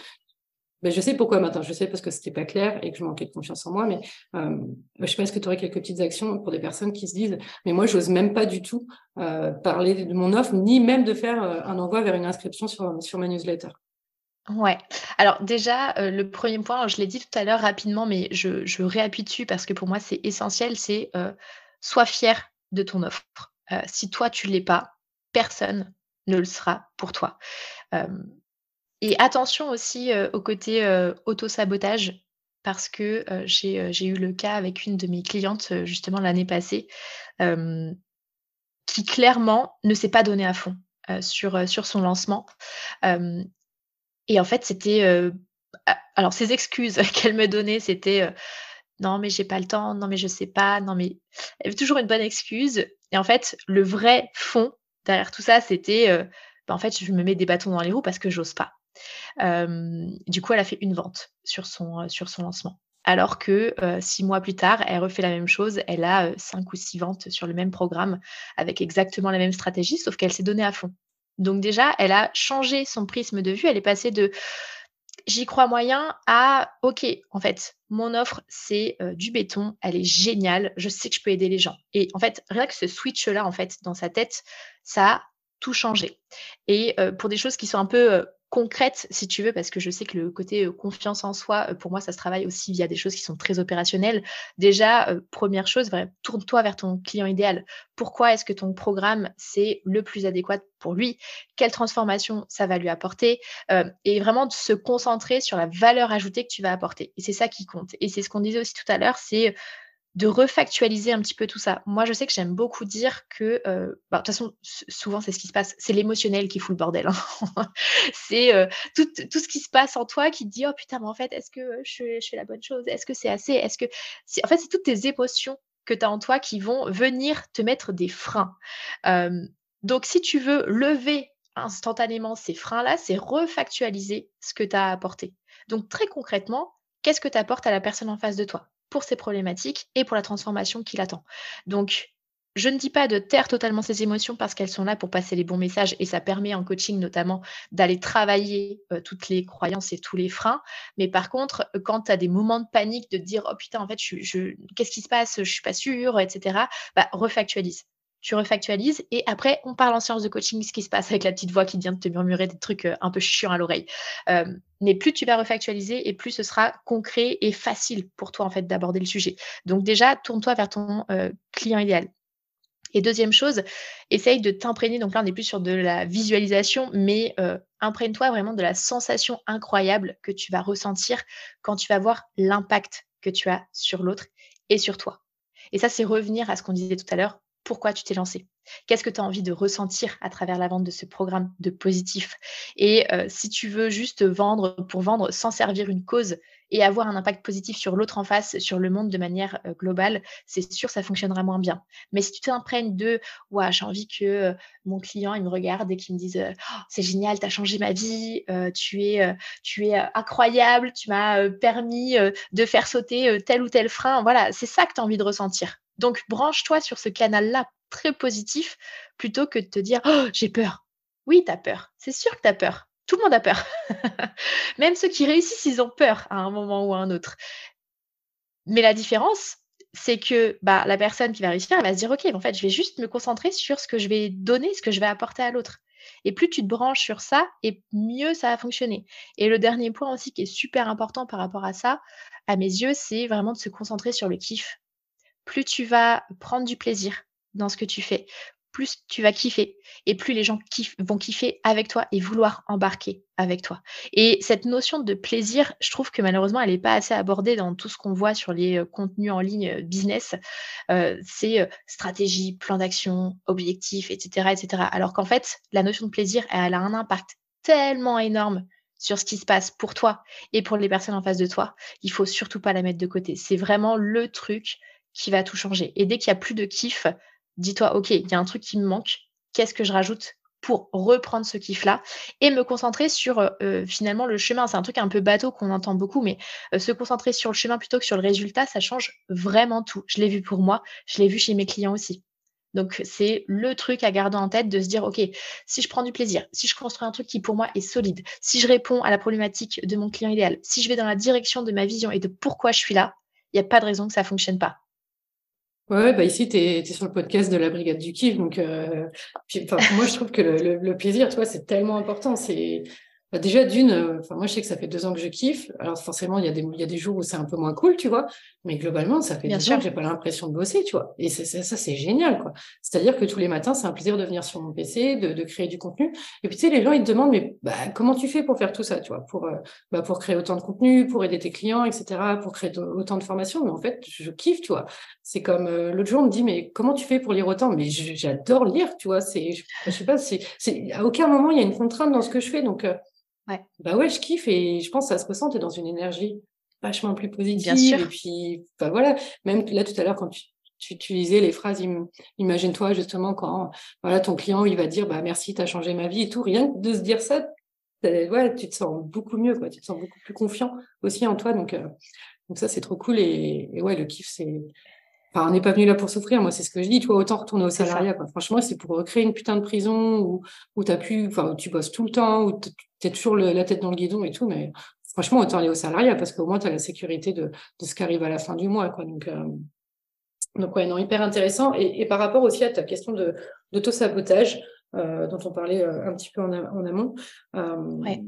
Euh, ben, je sais pourquoi maintenant, je sais parce que c'était pas clair et que je manquais de confiance en moi, mais euh, je sais pas, est-ce que tu aurais quelques petites actions pour des personnes qui se disent, mais moi, j'ose même pas du tout euh, parler de mon offre, ni même de faire un envoi vers une inscription sur, ma newsletter? Ouais. Alors déjà, euh, le premier point, je l'ai dit tout à l'heure rapidement, mais je, je réappuie dessus parce que pour moi, c'est essentiel, c'est euh, sois fier de ton offre. Euh, si toi, tu ne l'es pas, personne ne le sera pour toi. Et attention aussi au côté auto-sabotage parce que j'ai eu le cas avec une de mes clientes justement l'année passée qui clairement ne s'est pas donnée à fond sur, son lancement. Et en fait, c'était, alors ces excuses (laughs) qu'elle me donnait, c'était, «Non, mais j'ai pas le temps. Non, mais je sais pas. Non, mais» elle avait toujours une bonne excuse et en fait, le vrai fond derrière tout ça, c'était, bah, en fait, je me mets des bâtons dans les roues parce que j'ose pas. Du coup, elle a fait une vente sur son, son lancement. Alors que, six mois plus tard, elle refait la même chose. Elle a, cinq ou six ventes sur le même programme avec exactement la même stratégie, sauf qu'elle s'est donnée à fond. Donc déjà, elle a changé son prisme de vue. Elle est passée de j'y crois moyen à OK, en fait, mon offre, c'est euh, du béton, elle est géniale, je sais que je peux aider les gens. Et en fait, rien que ce switch-là, en fait, dans sa tête, ça a tout changé. Et euh, pour des choses qui sont un peu euh, concrète, si tu veux, parce que je sais que le côté confiance en soi, pour moi, ça se travaille aussi via des choses qui sont très opérationnelles. Déjà, première chose, tourne-toi vers ton client idéal. Pourquoi est-ce que ton programme, c'est le plus adéquat pour lui? Quelle transformation ça va lui apporter? Et vraiment de se concentrer sur la valeur ajoutée que tu vas apporter. Et c'est ça qui compte. Et c'est ce qu'on disait aussi tout à l'heure, c'est de refactualiser un petit peu tout ça. Moi, je sais que j'aime beaucoup dire que, euh, bah, de toute façon, souvent, c'est ce qui se passe. C'est l'émotionnel qui fout le bordel. Hein. (laughs) c'est euh, tout, tout, ce qui se passe en toi qui te dit, oh putain, mais en fait, est-ce que je, fais la bonne chose? Est-ce que c'est assez? Est-ce que... En fait, c'est toutes tes émotions que tu as en toi qui vont venir te mettre des freins. donc, si tu veux lever instantanément ces freins-là, c'est refactualiser ce que tu as apporté. Donc, très concrètement, qu'est-ce que tu apportes à la personne en face de toi? Pour ses problématiques et pour la transformation qu'il attend. Donc, je ne dis pas de taire totalement ses émotions parce qu'elles sont là pour passer les bons messages et ça permet en coaching notamment d'aller travailler euh, toutes les croyances et tous les freins. Mais par contre, quand tu as des moments de panique, de dire oh putain, en fait, je, qu'est-ce qui se passe? Je suis pas sûre, etc. Bah, refactualise tu refactualises et après, on parle en séance de coaching, ce qui se passe avec la petite voix qui vient de te murmurer des trucs euh, un peu chiants à l'oreille. Euh, mais plus tu vas refactualiser et plus ce sera concret et facile pour toi en fait d'aborder le sujet. Donc déjà, tourne-toi vers ton euh, client idéal. Et deuxième chose, essaye de t'imprégner. Donc là, on n'est plus sur de la visualisation, mais imprègne-toi vraiment de la sensation incroyable que tu vas ressentir quand tu vas voir l'impact que tu as sur l'autre et sur toi. Et ça, c'est revenir à ce qu'on disait tout à l'heure, pourquoi tu t'es lancé Qu'est-ce que tu as envie de ressentir à travers la vente de ce programme de positif? Et euh, si tu veux juste vendre pour vendre sans servir une cause et avoir un impact positif sur l'autre en face, sur le monde de manière euh, globale, c'est sûr ça fonctionnera moins bien. Mais si tu t'imprègnes de ouais, j'ai envie que euh, mon client il me regarde et qu'il me dise «Oh, c'est génial, tu as changé ma vie, tu es tu es incroyable, tu m'as permis de faire sauter tel ou tel frein. Voilà, c'est ça que tu as envie de ressentir. Donc, branche-toi sur ce canal-là très positif plutôt que de te dire oh, j'ai peur. Oui, tu as peur. C'est sûr que tu as peur. Tout le monde a peur. (laughs) Même ceux qui réussissent, ils ont peur à un moment ou à un autre. Mais la différence, c'est que bah, la personne qui va réussir, elle va se dire ok, en fait, je vais juste me concentrer sur ce que je vais donner, ce que je vais apporter à l'autre. Et plus tu te branches sur ça, et mieux ça va fonctionner. Et le dernier point aussi qui est super important par rapport à ça, à mes yeux, c'est vraiment de se concentrer sur le kiff plus tu vas prendre du plaisir dans ce que tu fais, plus tu vas kiffer et plus les gens vont kiffer avec toi et vouloir embarquer avec toi. Et cette notion de plaisir, je trouve que malheureusement, elle n'est pas assez abordée dans tout ce qu'on voit sur les euh, contenus en ligne euh, business. Euh, c'est stratégie, plan d'action, objectif, etc., etc. Alors qu'en fait, la notion de plaisir, elle a un impact tellement énorme sur ce qui se passe pour toi et pour les personnes en face de toi. Il faut surtout pas la mettre de côté. C'est vraiment le truc qui va tout changer. Et dès qu'il n'y a plus de kiff, dis-toi, OK, il y a un truc qui me manque. Qu'est-ce que je rajoute pour reprendre ce kiff-là et me concentrer sur finalement le chemin. C'est un truc un peu bateau qu'on entend beaucoup, mais se concentrer sur le chemin plutôt que sur le résultat, ça change vraiment tout. Je l'ai vu pour moi, je l'ai vu chez mes clients aussi. Donc, c'est le truc à garder en tête de se dire, OK, si je prends du plaisir, si je construis un truc qui pour moi est solide, si je réponds à la problématique de mon client idéal, si je vais dans la direction de ma vision et de pourquoi je suis là, il n'y a pas de raison que ça ne fonctionne pas. Ouais, bah ici, tu es, sur le podcast de la Brigade du Kiff. Donc, euh, moi, je trouve que le, le, plaisir, tu vois, c'est tellement important. C'est bah, déjà, d'une, euh, enfin, moi, je sais que ça fait deux ans que je kiffe. Alors, forcément, il y, a des, il y a des jours où c'est un peu moins cool, tu vois. Mais globalement, ça fait Bien deux ans que j'ai pas l'impression de bosser, tu vois. Et c'est, ça, c'est génial, quoi. C'est-à-dire que tous les matins, c'est un plaisir de venir sur mon PC, de, de, créer du contenu. Et puis, tu sais, les gens, ils te demandent, mais bah, comment tu fais pour faire tout ça, tu vois, pour, euh, bah, pour créer autant de contenu, pour aider tes clients, etc., pour créer autant de formations. Mais en fait, je kiffe, tu vois. C'est comme euh, l'autre jour, on me dit, mais comment tu fais pour lire autant? Mais j'adore lire, tu vois. C'est, je, je sais pas, c'est, c'est, à aucun moment, il y a une contrainte dans ce que je fais. Donc, Ouais. Bah ouais, je kiffe et je pense que ça se ressent, tu es dans une énergie vachement plus positive. Bien sûr. Et puis, bah voilà, même là tout à l'heure, quand tu, tu utilisais les phrases, imagine-toi justement quand voilà, ton client il va dire bah merci, tu as changé ma vie et tout, rien que de se dire ça, ouais, tu te sens beaucoup mieux, quoi, tu te sens beaucoup plus confiant aussi en toi. Donc, euh, donc ça, c'est trop cool. Et, et ouais, le kiff, c'est Enfin, on n'est pas venu là pour souffrir. Moi, c'est ce que je dis. Tu vois, autant retourner au salariat. Franchement, c'est pour recréer une putain de prison où, où as pu, enfin, tu bosses tout le temps, où tu es toujours la tête dans le guidon et tout. Mais franchement, autant aller au salariat parce qu'au moins, tu as la sécurité de, de ce qui arrive à la fin du mois. Quoi. Donc, euh, donc, ouais, non, hyper intéressant. Et, et, par rapport aussi à ta question de d'auto-sabotage, euh, dont on parlait euh, un petit peu en, en amont, euh, ouais.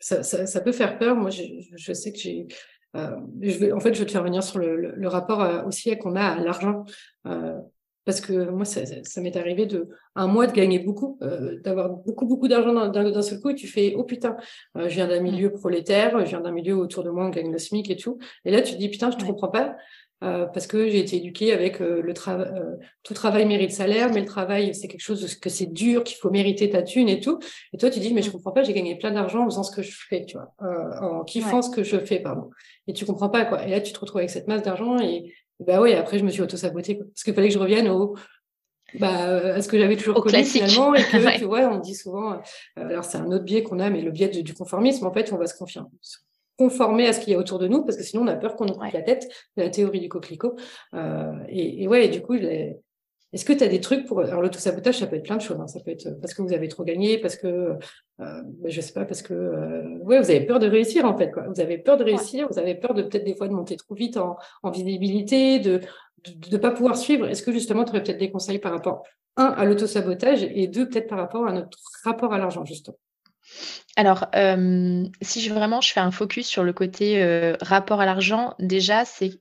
ça, ça, ça, peut faire peur. Moi, je, je sais que j'ai je vais, en fait, je vais te faire venir sur le, le, rapport euh, aussi qu'on a à l'argent. Euh, parce que moi, ça, ça m'est arrivé de un mois de gagner beaucoup, euh, d'avoir beaucoup, beaucoup d'argent d'un seul coup, et tu fais, oh putain, euh, je viens d'un milieu prolétaire, je viens d'un milieu autour de moi, on gagne le SMIC et tout. Et là, tu te dis, putain, je ne comprends pas. Euh, parce que j'ai été éduquée avec euh, le travail, euh, tout travail mérite salaire, mais le travail c'est quelque chose que c'est dur, qu'il faut mériter ta thune et tout. Et toi tu dis mais je mm. comprends pas, j'ai gagné plein d'argent en faisant ce que je fais, tu vois, en kiffant ce que je fais, pardon. Et tu comprends pas quoi. Et là tu te retrouves avec cette masse d'argent et, bah ouais après je me suis auto sabotée parce qu'il fallait que je revienne au bah, à ce que j'avais toujours au connu finalement et (laughs) que tu vois on dit souvent alors c'est un autre biais qu'on a mais le biais du conformisme en fait on va se confier conformer à ce qu'il y a autour de nous, parce que sinon on a peur qu'on nous coupe la tête, de la théorie du coquelicot. Euh, et, et, ouais, du coup, est-ce que tu as des trucs pour... Alors l'auto-sabotage, ça peut être plein de choses. Hein. Ça peut être parce que vous avez trop gagné, parce que, euh, bah, je sais pas, parce que euh, ouais, vous avez peur de réussir en fait. Quoi. Vous avez peur de réussir, vous avez peur de peut-être des fois de monter trop vite en, en visibilité, de ne pas pouvoir suivre. Est-ce que justement, tu aurais peut-être des conseils par rapport, un, à l'auto-sabotage et deux, peut-être par rapport à notre rapport à l'argent, justement? Alors, si je vraiment je fais un focus sur le côté, rapport à l'argent, déjà, c'est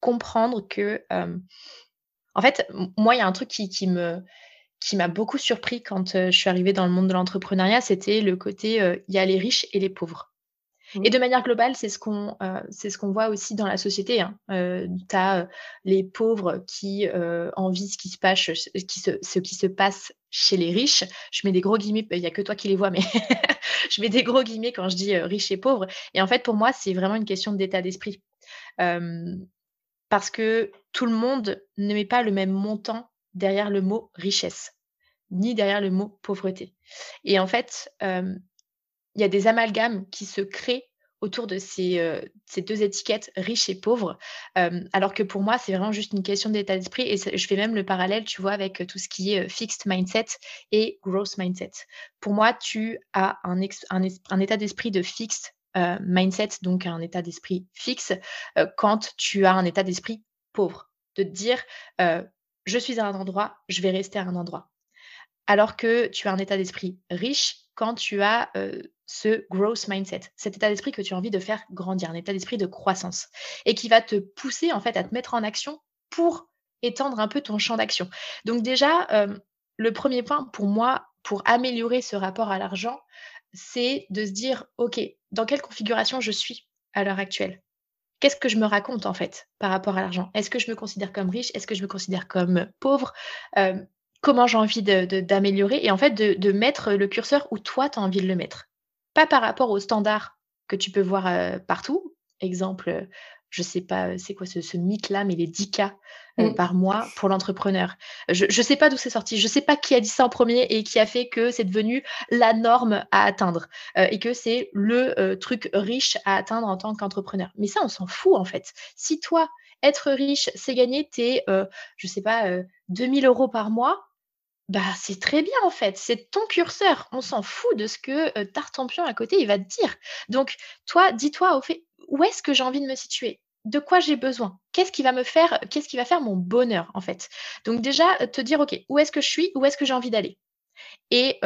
comprendre que, en fait, moi, il y a un truc qui m'a beaucoup surpris quand, je suis arrivée dans le monde de l'entrepreneuriat, c'était le côté, il y a les riches et les pauvres. Mmh. Et de manière globale, c'est ce qu'on euh, ce qu'on voit aussi dans la société. Hein. Euh, tu as euh, les pauvres qui euh, envient ce qui se passe, ce qui se passe chez les riches. Je mets des gros guillemets, il n'y a que toi qui les vois, mais (laughs) je mets des gros guillemets quand je dis riches et pauvres. Et en fait, pour moi, c'est vraiment une question d'état d'esprit. parce que tout le monde ne met pas le même montant derrière le mot richesse, ni derrière le mot pauvreté. Et en fait, il y a des amalgames qui se créent autour de ces, euh, deux étiquettes, riches et pauvres, alors que pour moi, c'est vraiment juste une question d'état d'esprit. Et je fais même le parallèle, tu vois, avec tout ce qui est fixed mindset et growth mindset. Pour moi, tu as un, un, état d'esprit de fixed mindset, donc un état d'esprit fixe, quand tu as un état d'esprit pauvre. De te dire, je suis à un endroit, je vais rester à un endroit. Alors que tu as un état d'esprit riche quand tu as ce growth mindset, cet état d'esprit que tu as envie de faire grandir, un état d'esprit de croissance, et qui va te pousser en fait à te mettre en action pour étendre un peu ton champ d'action. Donc déjà, le premier point pour moi, pour améliorer ce rapport à l'argent, c'est de se dire, OK, dans quelle configuration je suis à l'heure actuelle? Qu'est-ce que je me raconte en fait par rapport à l'argent? Est-ce que je me considère comme riche? Est-ce que je me considère comme pauvre? Comment j'ai envie d'améliorer Et en fait, de, de mettre le curseur où toi, tu as envie de le mettre pas par rapport aux standards que tu peux voir partout. Exemple, je sais pas, c'est quoi ce, ce mythe-là, mais les 10 cas mmh. par mois pour l'entrepreneur. Je ne sais pas d'où c'est sorti, je ne sais pas qui a dit ça en premier et qui a fait que c'est devenu la norme à atteindre et que c'est le truc riche à atteindre en tant qu'entrepreneur. Mais ça, on s'en fout en fait. Si toi, être riche, c'est gagner tes, je sais pas, 2000 euros par mois, bah, c'est très bien en fait, c'est ton curseur. On s'en fout de ce que euh, Tartampion à côté, il va te dire. Donc, toi, dis-toi au fait, où est-ce que j'ai envie de me situer? De quoi j'ai besoin? Qu'est-ce qui va me faire, qu'est-ce qui va faire mon bonheur en fait? Donc déjà, te dire, ok, où est-ce que je suis? Où est-ce que j'ai envie d'aller? Et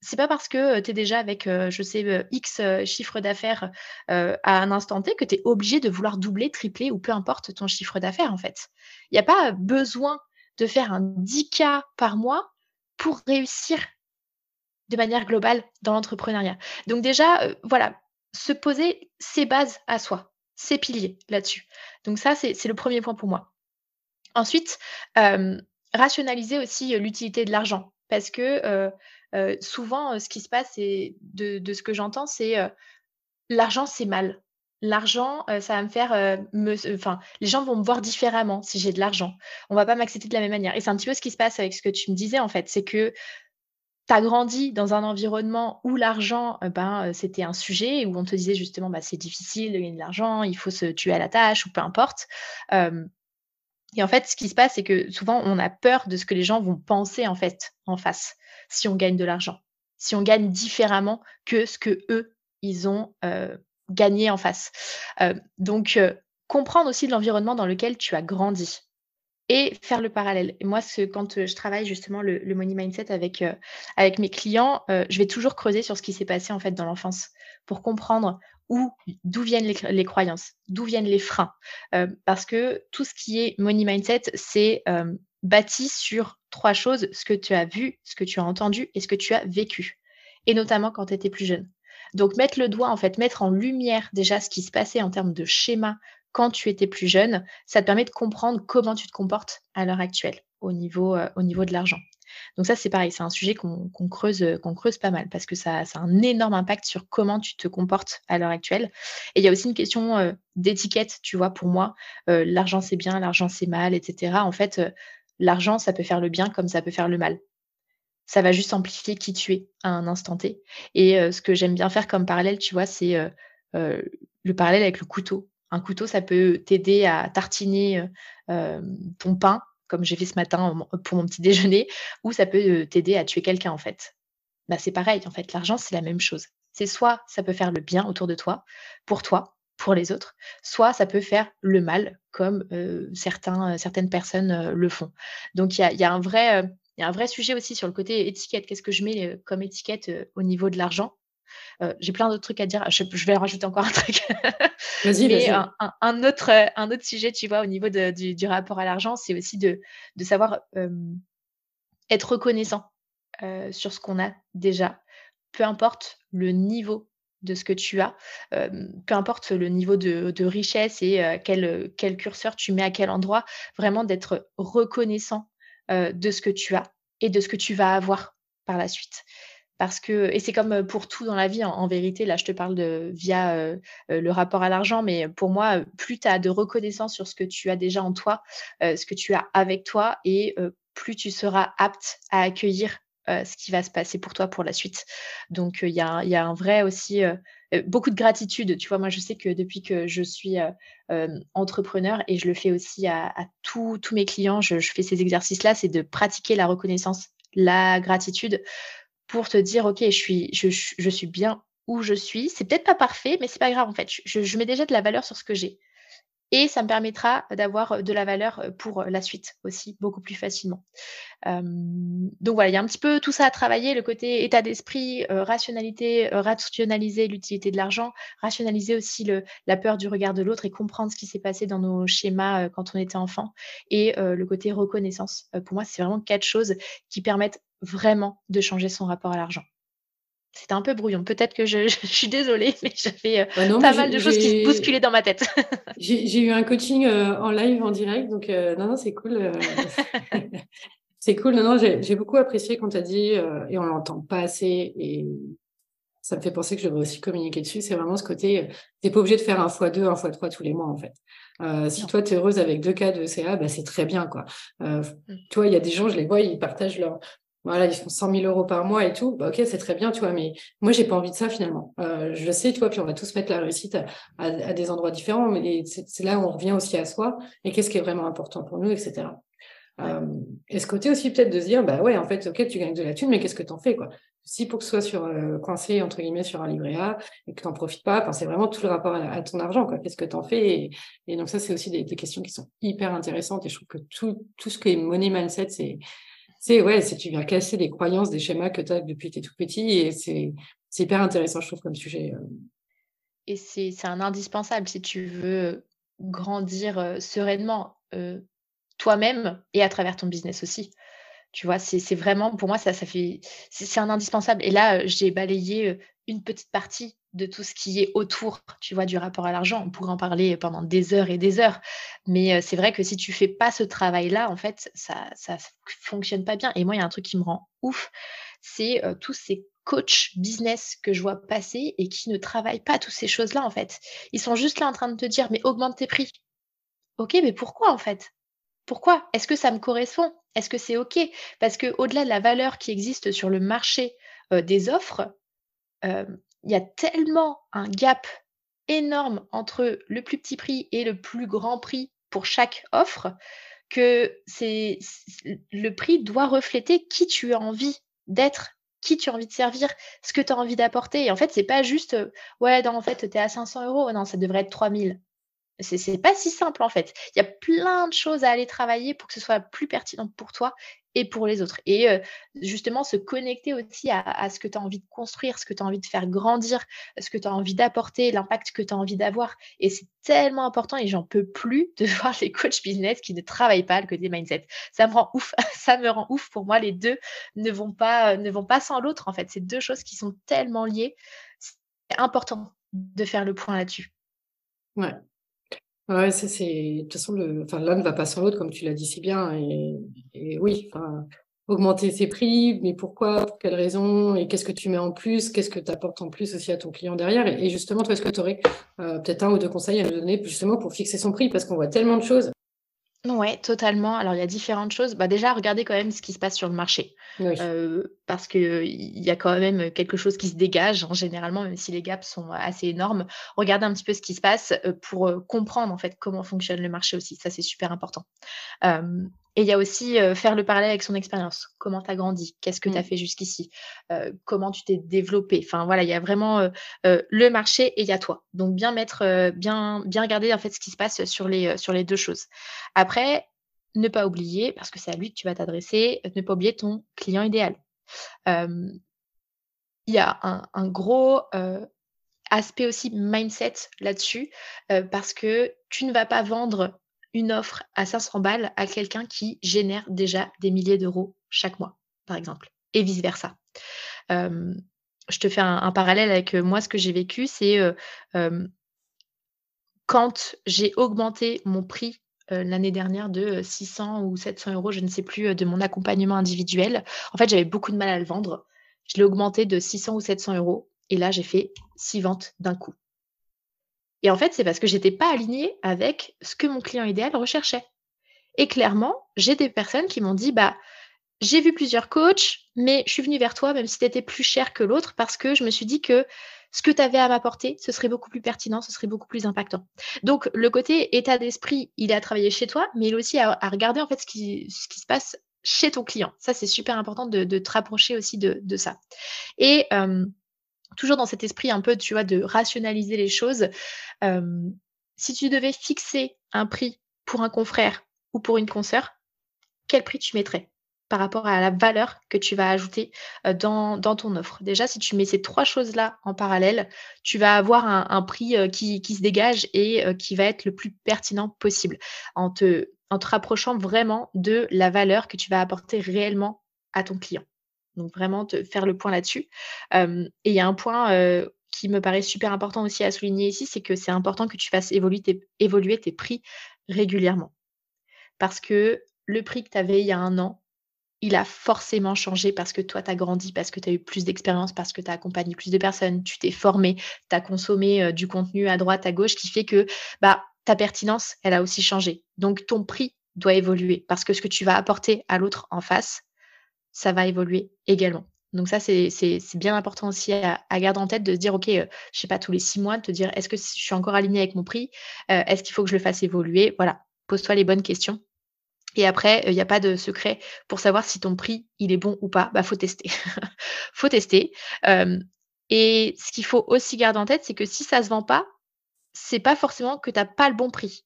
c'est pas parce que tu es déjà avec, je sais, X chiffre d'affaires à un instant T que tu es obligé de vouloir doubler, tripler ou peu importe ton chiffre d'affaires en fait. Il n'y a pas besoin de faire un 10K par mois pour réussir de manière globale dans l'entrepreneuriat. Donc déjà, voilà, se poser ses bases à soi, ses piliers là-dessus. Donc ça, c'est le premier point pour moi. Ensuite, rationaliser aussi l'utilité de l'argent. Parce que souvent, ce qui se passe, et de, de ce que j'entends, c'est l'argent, c'est mal. L'argent, ça va me faire, me enfin, les gens vont me voir différemment si j'ai de l'argent. On va pas m'accepter de la même manière et c'est un petit peu ce qui se passe avec ce que tu me disais, en fait. C'est que tu as grandi dans un environnement où l'argent, ben, c'était un sujet, où on te disait justement: «Bah, c'est difficile de gagner de l'argent, il faut se tuer à la tâche» ou peu importe. et en fait, ce qui se passe, c'est que souvent, on a peur de ce que les gens vont penser, en fait, en face, si on gagne de l'argent. Si on gagne différemment que ce que eux ils ont, gagner en face. donc, comprendre aussi l'environnement dans lequel tu as grandi et faire le parallèle. Moi, ce, quand je travaille justement le, money mindset avec, mes clients, je vais toujours creuser sur ce qui s'est passé en fait dans l'enfance pour comprendre où, d'où viennent les, croyances, d'où viennent les freins. parce que tout ce qui est money mindset, c'est bâti sur trois choses, ce que tu as vu, ce que tu as entendu et ce que tu as vécu. Et notamment quand tu étais plus jeune. Donc mettre le doigt, en fait, mettre en lumière déjà ce qui se passait en termes de schéma quand tu étais plus jeune, ça te permet de comprendre comment tu te comportes à l'heure actuelle au niveau, euh, de l'argent. Donc ça, c'est pareil, c'est un sujet qu'on creuse, euh, qu'on creuse pas mal parce que ça, ça, a un énorme impact sur comment tu te comportes à l'heure actuelle. Et il y a aussi une question euh, d'étiquette, tu vois, pour moi, l'argent c'est bien, l'argent c'est mal, etc. En fait, l'argent, ça peut faire le bien comme ça peut faire le mal ça va juste amplifier qui tu es à un instant T. Et ce que j'aime bien faire comme parallèle, tu vois, c'est le parallèle avec le couteau. Un couteau, ça peut t'aider à tartiner ton pain, comme j'ai fait ce matin pour mon petit déjeuner, ou ça peut t'aider à tuer quelqu'un, en fait. Bah, c'est pareil, en fait, l'argent, c'est la même chose. C'est soit ça peut faire le bien autour de toi, pour toi, pour les autres, soit ça peut faire le mal, comme certaines personnes le font. Donc, il y a, un vrai il y a un vrai sujet aussi sur le côté étiquette. Qu'est-ce que je mets euh, comme étiquette euh, au niveau de l'argent? Euh, J'ai plein d'autres trucs à dire. Je, vais rajouter encore un (laughs) truc. Vas-y, vas-y. Un, autre, un autre sujet, tu vois, au niveau du, rapport à l'argent, c'est aussi de, de savoir être reconnaissant sur ce qu'on a déjà. Peu importe le niveau de ce que tu as, peu importe le niveau de, de richesse et quel, quel curseur tu mets à quel endroit, vraiment d'être reconnaissant de ce que tu as et de ce que tu vas avoir par la suite. Parce que, et c'est comme pour tout dans la vie, en, vérité, là je te parle de via le rapport à l'argent, mais pour moi, plus tu as de reconnaissance sur ce que tu as déjà en toi, ce que tu as avec toi, et plus tu seras apte à accueillir ce qui va se passer pour toi pour la suite. Donc il y, a, un vrai aussi beaucoup de gratitude. Tu vois, moi je sais que depuis que je suis entrepreneur et je le fais aussi à, tous mes clients, je, fais ces exercices-là, c'est de pratiquer la reconnaissance, la gratitude pour te dire ok, je suis, je, je suis bien où je suis. C'est peut-être pas parfait, mais c'est pas grave en fait. je mets déjà de la valeur sur ce que j'ai et ça me permettra d'avoir de la valeur pour la suite aussi beaucoup plus facilement. donc voilà, il y a un petit peu tout ça à travailler, le côté état d'esprit, rationalité, rationaliser l'utilité de l'argent, rationaliser aussi la peur du regard de l'autre et comprendre ce qui s'est passé dans nos schémas quand on était enfant et le côté reconnaissance. pour moi, c'est vraiment quatre choses qui permettent vraiment de changer son rapport à l'argent. C'était un peu brouillon. Peut-être que je, (laughs) suis désolée, mais j'avais euh, bah pas mal de choses qui se bousculaient dans ma tête. (laughs) j'ai eu un coaching euh, en live, en direct, donc euh, non, non, c'est cool. (laughs) c'est cool. Non, non, j'ai beaucoup apprécié quand tu as dit, et on l'entend pas assez, et ça me fait penser que je devrais aussi communiquer dessus. C'est vraiment ce côté, tu n'es pas obligé de faire un fois deux, un fois trois tous les mois, en fait. si toi, tu es heureuse avec deux cas de CA, bah, c'est très bien, quoi. Mmh. Toi, il y a des gens, je les vois, ils partagent leur, voilà, ils font 100 000 euros par mois et tout, bah, ok, c'est très bien, tu vois, mais moi, j'ai pas envie de ça finalement. Euh, je sais, tu vois, puis on va tous mettre la réussite à, des endroits différents, mais c'est là où on revient aussi à soi et qu'est-ce qui est vraiment important pour nous, etc. Euh, et ce côté aussi peut-être de se dire, bah ouais, en fait, ok, tu gagnes de la thune, mais qu'est-ce que tu en fais, quoi? Si pour que ce soit sur, euh, coincé, entre guillemets, sur un livret A et que tu n'en profites pas, c'est vraiment tout le rapport à, ton argent, quoi. Qu'est-ce que tu en fais et, donc ça, c'est aussi des, des, questions qui sont hyper intéressantes et je trouve que tout, tout ce qui est money mindset, c'est c'est ouais, c'est tu viens casser des croyances, des schémas que tu as depuis que tu es tout petit et c'est hyper intéressant, je trouve, comme sujet. Euh. Et c'est un indispensable si tu veux grandir euh, sereinement euh, toi-même et à travers ton business aussi. Tu vois, c'est vraiment, pour moi, ça, ça fait, c'est un indispensable. Et là, j'ai balayé une petite partie de tout ce qui est autour, tu vois, du rapport à l'argent. On pourrait en parler pendant des heures et des heures. Mais c'est vrai que si tu fais pas ce travail-là, en fait, ça ça fonctionne pas bien. Et moi, il y a un truc qui me rend ouf, c'est tous ces coachs business que je vois passer et qui ne travaillent pas toutes ces choses-là, en fait. Ils sont juste là en train de te dire, mais augmente tes prix. Ok, mais pourquoi, en fait? Pourquoi? Est-ce que ça me correspond? Est-ce que c'est ok? Parce que au-delà de la valeur qui existe sur le marché des offres, il y a tellement un gap énorme entre le plus petit prix et le plus grand prix pour chaque offre que le prix doit refléter qui tu as envie d'être, qui tu as envie de servir, ce que tu as envie d'apporter. Et en fait, c'est pas juste ouais, en fait, tu es à 500 euros, non, ça devrait être 3000. C'est pas si simple en fait. Il y a plein de choses à aller travailler pour que ce soit plus pertinent pour toi et pour les autres. Et justement, se connecter aussi à, ce que tu as envie de construire, ce que tu as envie de faire grandir, ce que tu as envie d'apporter, l'impact que tu as envie d'avoir. Et c'est tellement important et j'en peux plus de (laughs) voir les coachs business qui ne travaillent pas le côté mindset. Ça me rend ouf, (laughs) ça me rend ouf. Pour moi, les deux ne vont pas, ne vont pas sans l'autre. En fait, c'est deux choses qui sont tellement liées. C'est important de faire le point là-dessus. Ouais, Ouais, c'est de toute façon, le, enfin, l'un ne va pas sans l'autre, comme tu l'as dit si bien. Et, oui, enfin, augmenter ses prix, mais pourquoi, pour quelles raisons, et qu'est-ce que tu mets en plus, qu'est-ce que tu apportes en plus aussi à ton client derrière. Et, justement, toi, est-ce que tu aurais euh, peut-être un ou deux conseils à nous donner justement pour fixer son prix, parce qu'on voit tellement de choses. Ouais, totalement. Alors, il y a différentes choses. Bah, déjà, regardez quand même ce qui se passe sur le marché. parce qu'il y a quand même quelque chose qui se dégage, hein, généralement, même si les gaps sont assez énormes. Regardez un petit peu ce qui se passe pour comprendre en fait comment fonctionne le marché aussi. Ça, c'est super important. Et il y a aussi faire le parallèle avec son expérience. Comment tu as grandi? Qu'est-ce que tu as mmh. fait jusqu'ici? Comment tu t'es développé? Enfin voilà, il y a vraiment le marché et il y a toi. Donc bien mettre, bien, bien regarder en fait ce qui se passe sur les, sur les deux choses. Après, ne pas oublier, parce que c'est à lui que tu vas t'adresser, ne pas oublier ton client idéal. il y a un, un gros aspect aussi mindset là-dessus, parce que tu ne vas pas vendre une offre à 500 balles à quelqu'un qui génère déjà des milliers d'euros chaque mois, par exemple, et vice-versa. je te fais un, parallèle avec moi, ce que j'ai vécu, c'est quand j'ai augmenté mon prix l'année dernière de 600 ou 700 euros, je ne sais plus, de mon accompagnement individuel. En fait, j'avais beaucoup de mal à le vendre. Je l'ai augmenté de 600 ou 700 euros et là, j'ai fait six ventes d'un coup. Et en fait, c'est parce que j'étais pas alignée avec ce que mon client idéal recherchait. Et clairement, j'ai des personnes qui m'ont dit bah j'ai vu plusieurs coachs, mais je suis venue vers toi même si tu étais plus cher que l'autre parce que je me suis dit que ce que tu avais à m'apporter, ce serait beaucoup plus pertinent, ce serait beaucoup plus impactant. Donc le côté état d'esprit, il est à travailler chez toi, mais il est aussi à, regarder en fait ce qui, ce qui, se passe chez ton client. Ça, c'est super important de, te rapprocher aussi de, ça. Et toujours dans cet esprit un peu, tu vois, de rationaliser les choses. si tu devais fixer un prix pour un confrère ou pour une consoeur, quel prix tu mettrais par rapport à la valeur que tu vas ajouter dans, ton offre? Déjà, si tu mets ces trois choses-là en parallèle, tu vas avoir un, prix qui, se dégage et qui va être le plus pertinent possible en te, en te rapprochant vraiment de la valeur que tu vas apporter réellement à ton client. Donc vraiment te faire le point là-dessus. et il y a un point qui me paraît super important aussi à souligner ici, c'est que c'est important que tu fasses évoluer tes, prix régulièrement. Parce que le prix que tu avais il y a un an, il a forcément changé parce que toi, tu as grandi, parce que tu as eu plus d'expérience, parce que tu as accompagné plus de personnes, tu t'es formé, tu as consommé du contenu à droite, à gauche, qui fait que bah, ta pertinence, elle a aussi changé. Donc, ton prix doit évoluer parce que ce que tu vas apporter à l'autre en face, ça va évoluer également. Donc ça, c'est bien important aussi à, garder en tête de se dire, OK, je ne sais pas, tous les six mois, de te dire, est-ce que je suis encore aligné avec mon prix Est-ce qu'il faut que je le fasse évoluer? Voilà, pose-toi les bonnes questions. Et après, il n'y a pas de secret pour savoir si ton prix, il est bon ou pas. Bah, faut tester. (laughs) faut tester. et ce qu'il faut aussi garder en tête, c'est que si ça ne se vend pas, c'est pas forcément que tu n'as pas le bon prix.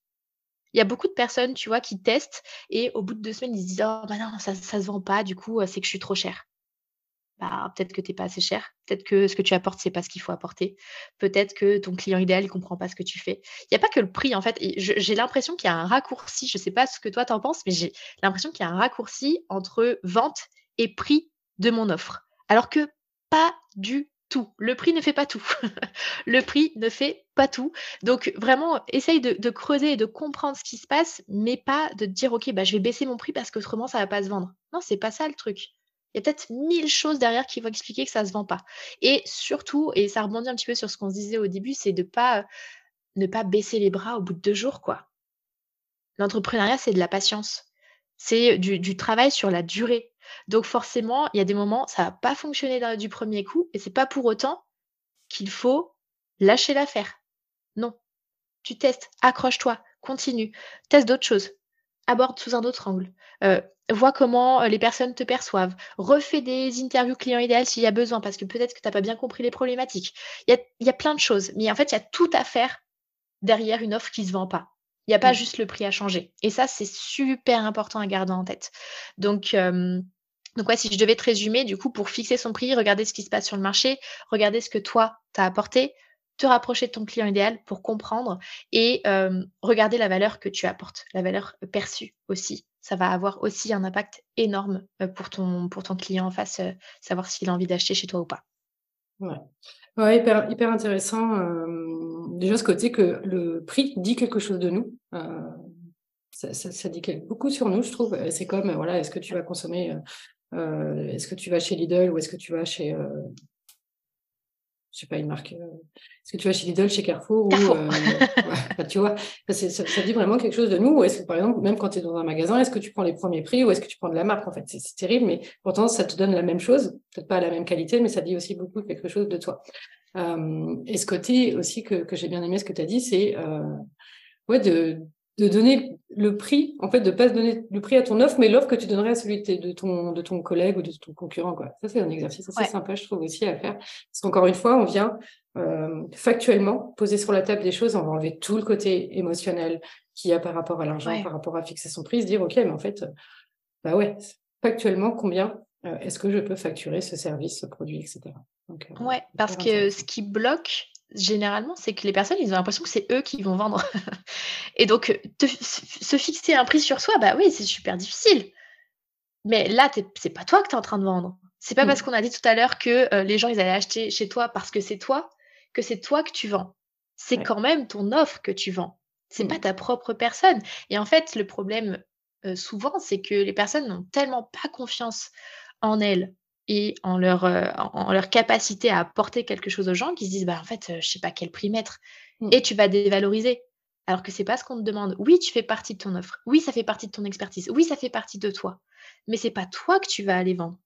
Il y a beaucoup de personnes, tu vois, qui testent et au bout de deux semaines, ils se disent «Oh bah non, ça ne se vend pas, du coup, c'est que je suis trop cher». Bah, peut-être que tu n'es pas assez cher, peut-être que ce que tu apportes, c'est pas ce qu'il faut apporter, peut-être que ton client idéal, ne comprend pas ce que tu fais. Il y a pas que le prix, en fait j'ai l'impression qu'il y a un raccourci, je sais pas ce que toi tu en penses, mais j'ai l'impression qu'il y a un raccourci entre vente et prix de mon offre. Alors que pas du tout. Le prix ne fait pas tout. (laughs) le prix ne fait pas tout. Donc vraiment, essaye de, creuser et de comprendre ce qui se passe, mais pas de dire ok, bah, je vais baisser mon prix parce qu'autrement ça va pas se vendre. Non, c'est pas ça le truc. Il y a peut-être mille choses derrière qui vont expliquer que ça se vend pas. Et surtout, et ça rebondit un petit peu sur ce qu'on se disait au début, c'est de pas ne pas baisser les bras au bout de deux jours, quoi. L'entrepreneuriat, c'est de la patience. C'est du travail sur la durée. Donc forcément, il y a des moments, ça va pas fonctionner du premier coup et c'est pas pour autant qu'il faut lâcher l'affaire. Non. Tu testes, accroche-toi, continue, teste d'autres choses, aborde sous un autre angle, euh, vois comment euh, les personnes te perçoivent, refais des interviews clients idéales s'il y a besoin, parce que peut-être que tu n'as pas bien compris les problématiques. Il y a, y a, plein de choses, mais en fait, il y a tout à faire derrière une offre qui ne se vend pas. Il n'y a pas mmh. juste le prix à changer. Et ça, c'est super important à garder en tête. Donc, donc, si je devais te résumer, du coup, pour fixer son prix, regarder ce qui se passe sur le marché, regarder ce que toi, tu as apporté, te rapprocher de ton client idéal pour comprendre et regarder la valeur que tu apportes, la valeur perçue aussi. Ça va avoir aussi un impact énorme pour ton, pour ton client en face, savoir s'il a envie d'acheter chez toi ou pas. Ouais, hyper, intéressant. déjà, ce côté que le prix dit quelque chose de nous. Ça, ça, dit beaucoup sur nous, je trouve. C'est comme, voilà, est-ce que tu vas consommer euh, est-ce que tu vas chez Lidl ou est-ce que tu vas chez euh, je sais pas une marque euh, est-ce que tu vas chez Lidl chez Carrefour, ou (laughs) bah, tu vois ça, dit vraiment quelque chose de nous. Ou est-ce que par exemple même quand tu es dans un magasin est-ce que tu prends les premiers prix ou est-ce que tu prends de la marque en fait? C'est terrible mais pourtant ça te donne la même chose peut-être pas la même qualité mais ça dit aussi beaucoup quelque chose de toi. Et ce côté aussi que, que j'ai bien aimé ce que tu as dit c'est ouais de de donner le prix, en fait, de pas donner le prix à ton offre, mais l'offre que tu donnerais à celui de ton, de ton collègue ou de ton concurrent. Quoi. Ça, c'est un exercice assez sympa, je trouve, aussi à faire. Parce qu'encore une fois, on vient euh, factuellement poser sur la table des choses, on va enlever tout le côté émotionnel qu'il y a par rapport à l'argent, par rapport à fixer son prix, se dire, OK, mais en fait, bah ouais, factuellement, combien euh, est-ce que je peux facturer ce service, ce produit, etc. Donc, euh, ouais, parce que ce qui bloque, généralement, c'est que les personnes, ils ont l'impression que c'est eux qui vont vendre. (laughs) et donc, se fixer un prix sur soi, bah oui, c'est super difficile. Mais là, c'est pas toi que tu es en train de vendre. C'est pas parce mmh. qu'on a dit tout à l'heure que euh, les gens, ils allaient acheter chez toi parce que c'est toi, que c'est toi que tu vends. C'est quand même ton offre que tu vends. C'est pas mmh. ta propre personne. Et en fait, le problème, euh, souvent, c'est que les personnes n'ont tellement pas confiance en elles et en leur, euh, en leur capacité à apporter quelque chose aux gens qui se disent bah en fait euh, je sais pas quel prix mettre mmh. et tu vas dévaloriser alors que c'est pas ce qu'on te demande. Oui, tu fais partie de ton offre. Oui, ça fait partie de ton expertise. Oui, ça fait partie de toi. Mais c'est pas toi que tu vas aller vendre.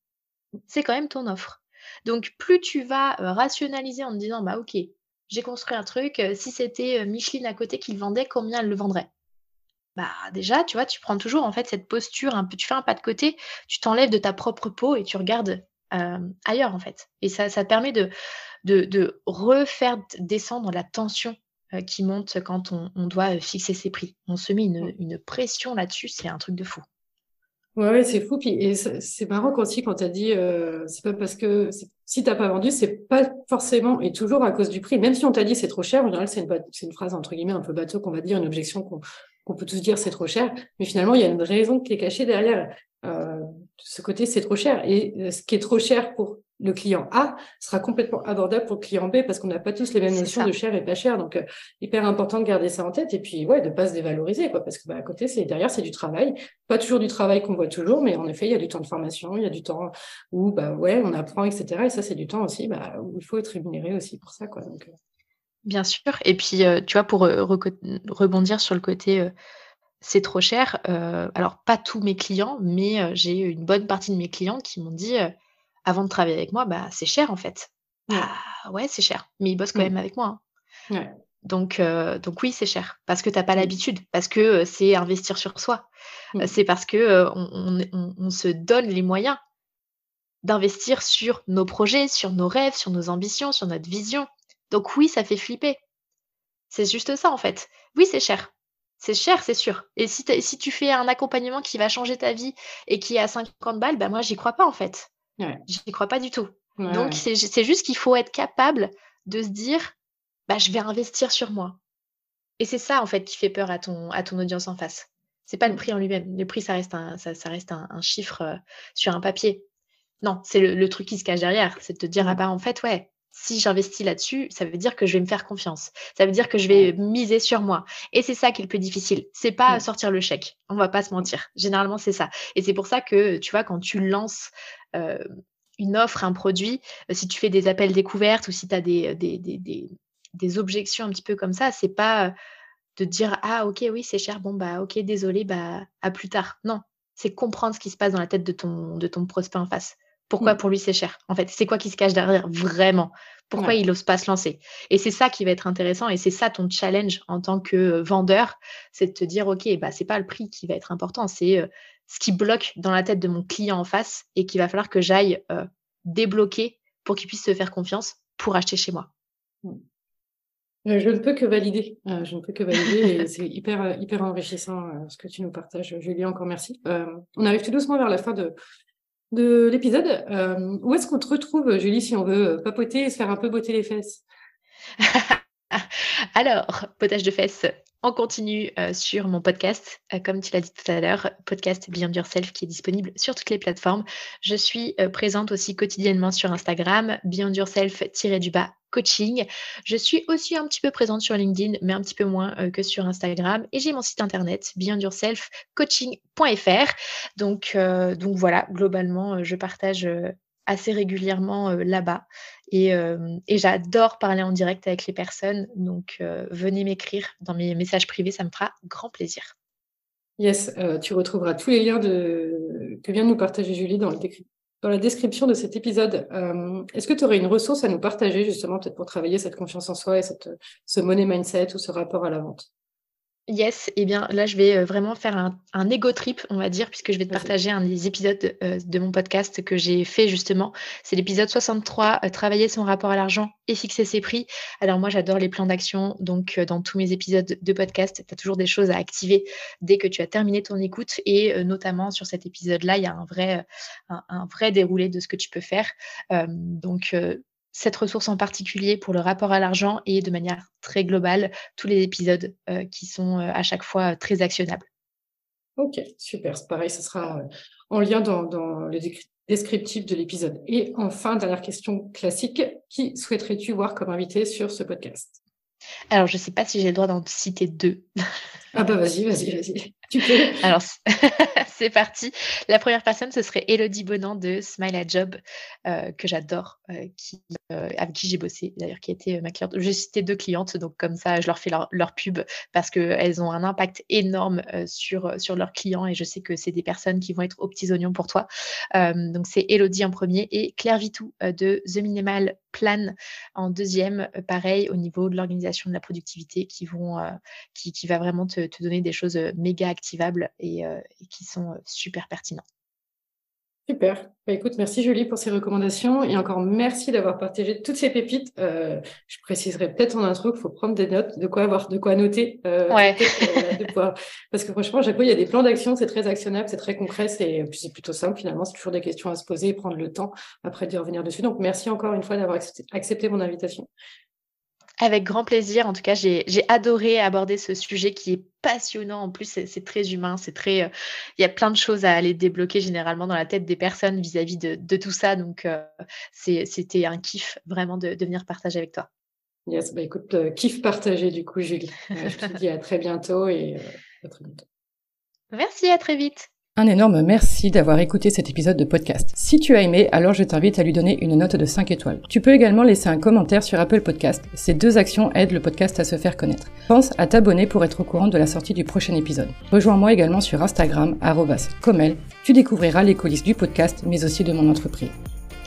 C'est quand même ton offre. Donc plus tu vas euh, rationaliser en te disant bah OK, j'ai construit un truc, si c'était Micheline à côté qui le vendait, combien elle le vendrait? Bah déjà, tu vois, tu prends toujours en fait cette posture un peu, tu fais un pas de côté, tu t'enlèves de ta propre peau et tu regardes euh, ailleurs en fait. Et ça, ça permet de, de, refaire descendre la tension euh, qui monte quand on, doit euh, fixer ses prix. On se met une, une pression là-dessus, c'est un truc de fou. Ouais, c'est fou. Puis, et c'est marrant aussi quand tu as dit, c'est pas parce que si t'as pas vendu, c'est pas forcément et toujours à cause du prix. Même si on t'a dit c'est trop cher, en général, c'est une, une, phrase entre guillemets un peu bateau qu'on va dire, une objection qu'on peut tous dire c'est trop cher. Mais finalement, il y a une raison qui est cachée derrière ce côté, c'est trop cher. Et euh, ce qui est trop cher pour le client A sera complètement abordable pour le client B parce qu'on n'a pas tous les mêmes notions de cher et pas cher. Donc, euh, hyper important de garder ça en tête et puis, ouais, de pas se dévaloriser, quoi, parce que bah, à côté, c'est derrière, c'est du travail. Pas toujours du travail qu'on voit toujours, mais en effet, il y a du temps de formation, il y a du temps où, bah, ouais, on apprend, etc. Et ça, c'est du temps aussi, bah, où il faut être rémunéré aussi pour ça, quoi. Donc, euh. Bien sûr. Et puis, euh, tu vois, pour rebondir sur le côté c'est trop cher. alors, pas tous mes clients, mais j'ai une bonne partie de mes clients qui m'ont dit avant de travailler avec moi, bah, c'est cher en fait. Bah, ouais, c'est cher. Mais ils bossent quand mmh. même avec moi. Hein. Donc, donc oui, c'est cher. Parce que tu n'as pas mmh. l'habitude. Parce que c'est investir sur soi. Mmh. C'est parce que on, se donne les moyens d'investir sur nos projets, sur nos rêves, sur nos ambitions, sur notre vision. Donc oui, ça fait flipper. C'est juste ça en fait. Oui, c'est cher. C'est cher, c'est sûr. Et si, si, tu fais un accompagnement qui va changer ta vie et qui est à 50 balles, bah moi, j'y crois pas en fait. Ouais. J'y crois pas du tout. Donc, c'est juste qu'il faut être capable de se dire, bah, je vais investir sur moi. Et c'est ça, en fait, qui fait peur à ton, à ton audience en face. C'est pas le prix en lui-même. Le prix, ça reste un, ça, reste un, chiffre euh, sur un papier. Non, c'est le, truc qui se cache derrière. C'est de te dire, ah mmh. bah, en fait, ouais, si j'investis là-dessus, ça veut dire que je vais me faire confiance. Ça veut dire que je vais miser sur moi. Et c'est ça qui est le plus difficile. C'est pas mmh. sortir le chèque. On va pas se mentir. Généralement, c'est ça. Et c'est pour ça que, tu vois, quand tu lances euh, une offre, un produit, euh, si tu fais des appels découvertes ou si tu as des, des, objections un petit peu comme ça, c'est pas euh, de dire ah ok oui c'est cher bon bah ok désolé bah à plus tard non c'est comprendre ce qui se passe dans la tête de ton de ton prospect en face pourquoi mmh. pour lui c'est cher En fait, c'est quoi qui se cache derrière vraiment? Pourquoi il n'ose pas se lancer? Et c'est ça qui va être intéressant et c'est ça ton challenge en tant que vendeur, c'est de te dire ok, bah c'est pas le prix qui va être important, c'est ce qui bloque dans la tête de mon client en face et qu'il va falloir que j'aille débloquer pour qu'il puisse se faire confiance pour acheter chez moi. Mmh. Je ne peux que valider. je ne peux que valider. (laughs) c'est hyper, hyper enrichissant ce que tu nous partages. Julie, encore merci. on arrive tout doucement vers la fin de, de l'épisode. Euh, où est-ce qu'on te retrouve, Julie, si on veut euh, papoter et se faire un peu botter les fesses? (laughs) Alors, potage de fesses, on continue euh, sur mon podcast, comme tu l'as dit tout à l'heure, podcast Beyond Yourself qui est disponible sur toutes les plateformes. Je suis présente aussi quotidiennement sur Instagram, Beyond Yourself-du-bas coaching. Je suis aussi un petit peu présente sur LinkedIn, mais un petit peu moins euh, que sur Instagram. Et j'ai mon site internet, beyondyourselfcoaching.fr. Donc, euh, donc voilà, globalement, euh, je partage assez régulièrement là-bas. Et, et j'adore parler en direct avec les personnes. Donc, venez m'écrire dans mes messages privés, ça me fera grand plaisir. Yes, tu retrouveras tous les liens que vient de nous partager Julie dans dans la description de cet épisode. Euh, est-ce que tu aurais une ressource à nous partager justement peut-être pour travailler cette confiance en soi et cette, ce money mindset ou ce rapport à la vente? Yes, et eh bien là, je vais euh, vraiment faire un, un ego trip, on va dire, puisque je vais te partager un des épisodes euh, de mon podcast que j'ai fait justement. C'est l'épisode 63, euh, Travailler son rapport à l'argent et fixer ses prix. Alors moi, j'adore les plans d'action, donc dans tous mes épisodes de podcast, tu as toujours des choses à activer dès que tu as terminé ton écoute, et notamment sur cet épisode-là, il y a un vrai, un, un, vrai déroulé de ce que tu peux faire. donc cette ressource en particulier pour le rapport à l'argent et de manière très globale tous les épisodes euh, qui sont euh, à chaque fois très actionnables. Ok, super. Pareil, ce sera euh, en lien dans, le descriptif de l'épisode. Et enfin, dernière question classique, qui souhaiterais-tu voir comme invité sur ce podcast? Alors, je ne sais pas si j'ai le droit d'en citer deux. ah bah vas-y, (laughs) vas-y, vas-y. Alors, (laughs) c'est parti. La première personne, ce serait Elodie Bonan de Smile at Job, euh, que j'adore, euh, euh, avec qui j'ai bossé, d'ailleurs, qui était ma cliente. J'ai cité deux clientes, donc comme ça, je leur fais leur, pub parce qu'elles ont un impact énorme sur, leurs clients et je sais que c'est des personnes qui vont être aux petits oignons pour toi. donc, c'est Elodie en premier et Claire Vitou de The Minimal Plan en deuxième, pareil, au niveau de l'organisation de la productivité, qui, va vraiment te, te donner des choses méga activables et, et qui sont euh, super pertinent. Super. Bah, écoute, merci Julie pour ces recommandations et encore merci d'avoir partagé toutes ces pépites. Euh, je préciserai peut-être en intro qu'il faut prendre des notes, de quoi avoir, de quoi noter. Euh, (laughs) parce que franchement, à chaque fois, il y a des plans d'action, c'est très actionnable, c'est très concret, c'est plutôt simple finalement. C'est toujours des questions à se poser et prendre le temps après d'y revenir dessus. Donc merci encore une fois d'avoir accepté mon invitation. Avec grand plaisir. En tout cas, j'ai adoré aborder ce sujet qui est passionnant. En plus, c'est très humain. C'est très. Euh, il y a plein de choses à aller débloquer généralement dans la tête des personnes vis-à-vis de, tout ça. Donc, euh, c'était un kiff vraiment de, venir partager avec toi. Yes, bah écoute, euh, kiff partagé du coup, Julie. je te (laughs) dis à très bientôt et à très bientôt. Merci, à très vite. Un énorme merci d'avoir écouté cet épisode de podcast. Si tu as aimé, alors je t'invite à lui donner une note de 5 étoiles. Tu peux également laisser un commentaire sur Apple Podcast. Ces deux actions aident le podcast à se faire connaître. Pense à t'abonner pour être au courant de la sortie du prochain épisode. Rejoins-moi également sur Instagram, comel. Tu découvriras les coulisses du podcast, mais aussi de mon entreprise.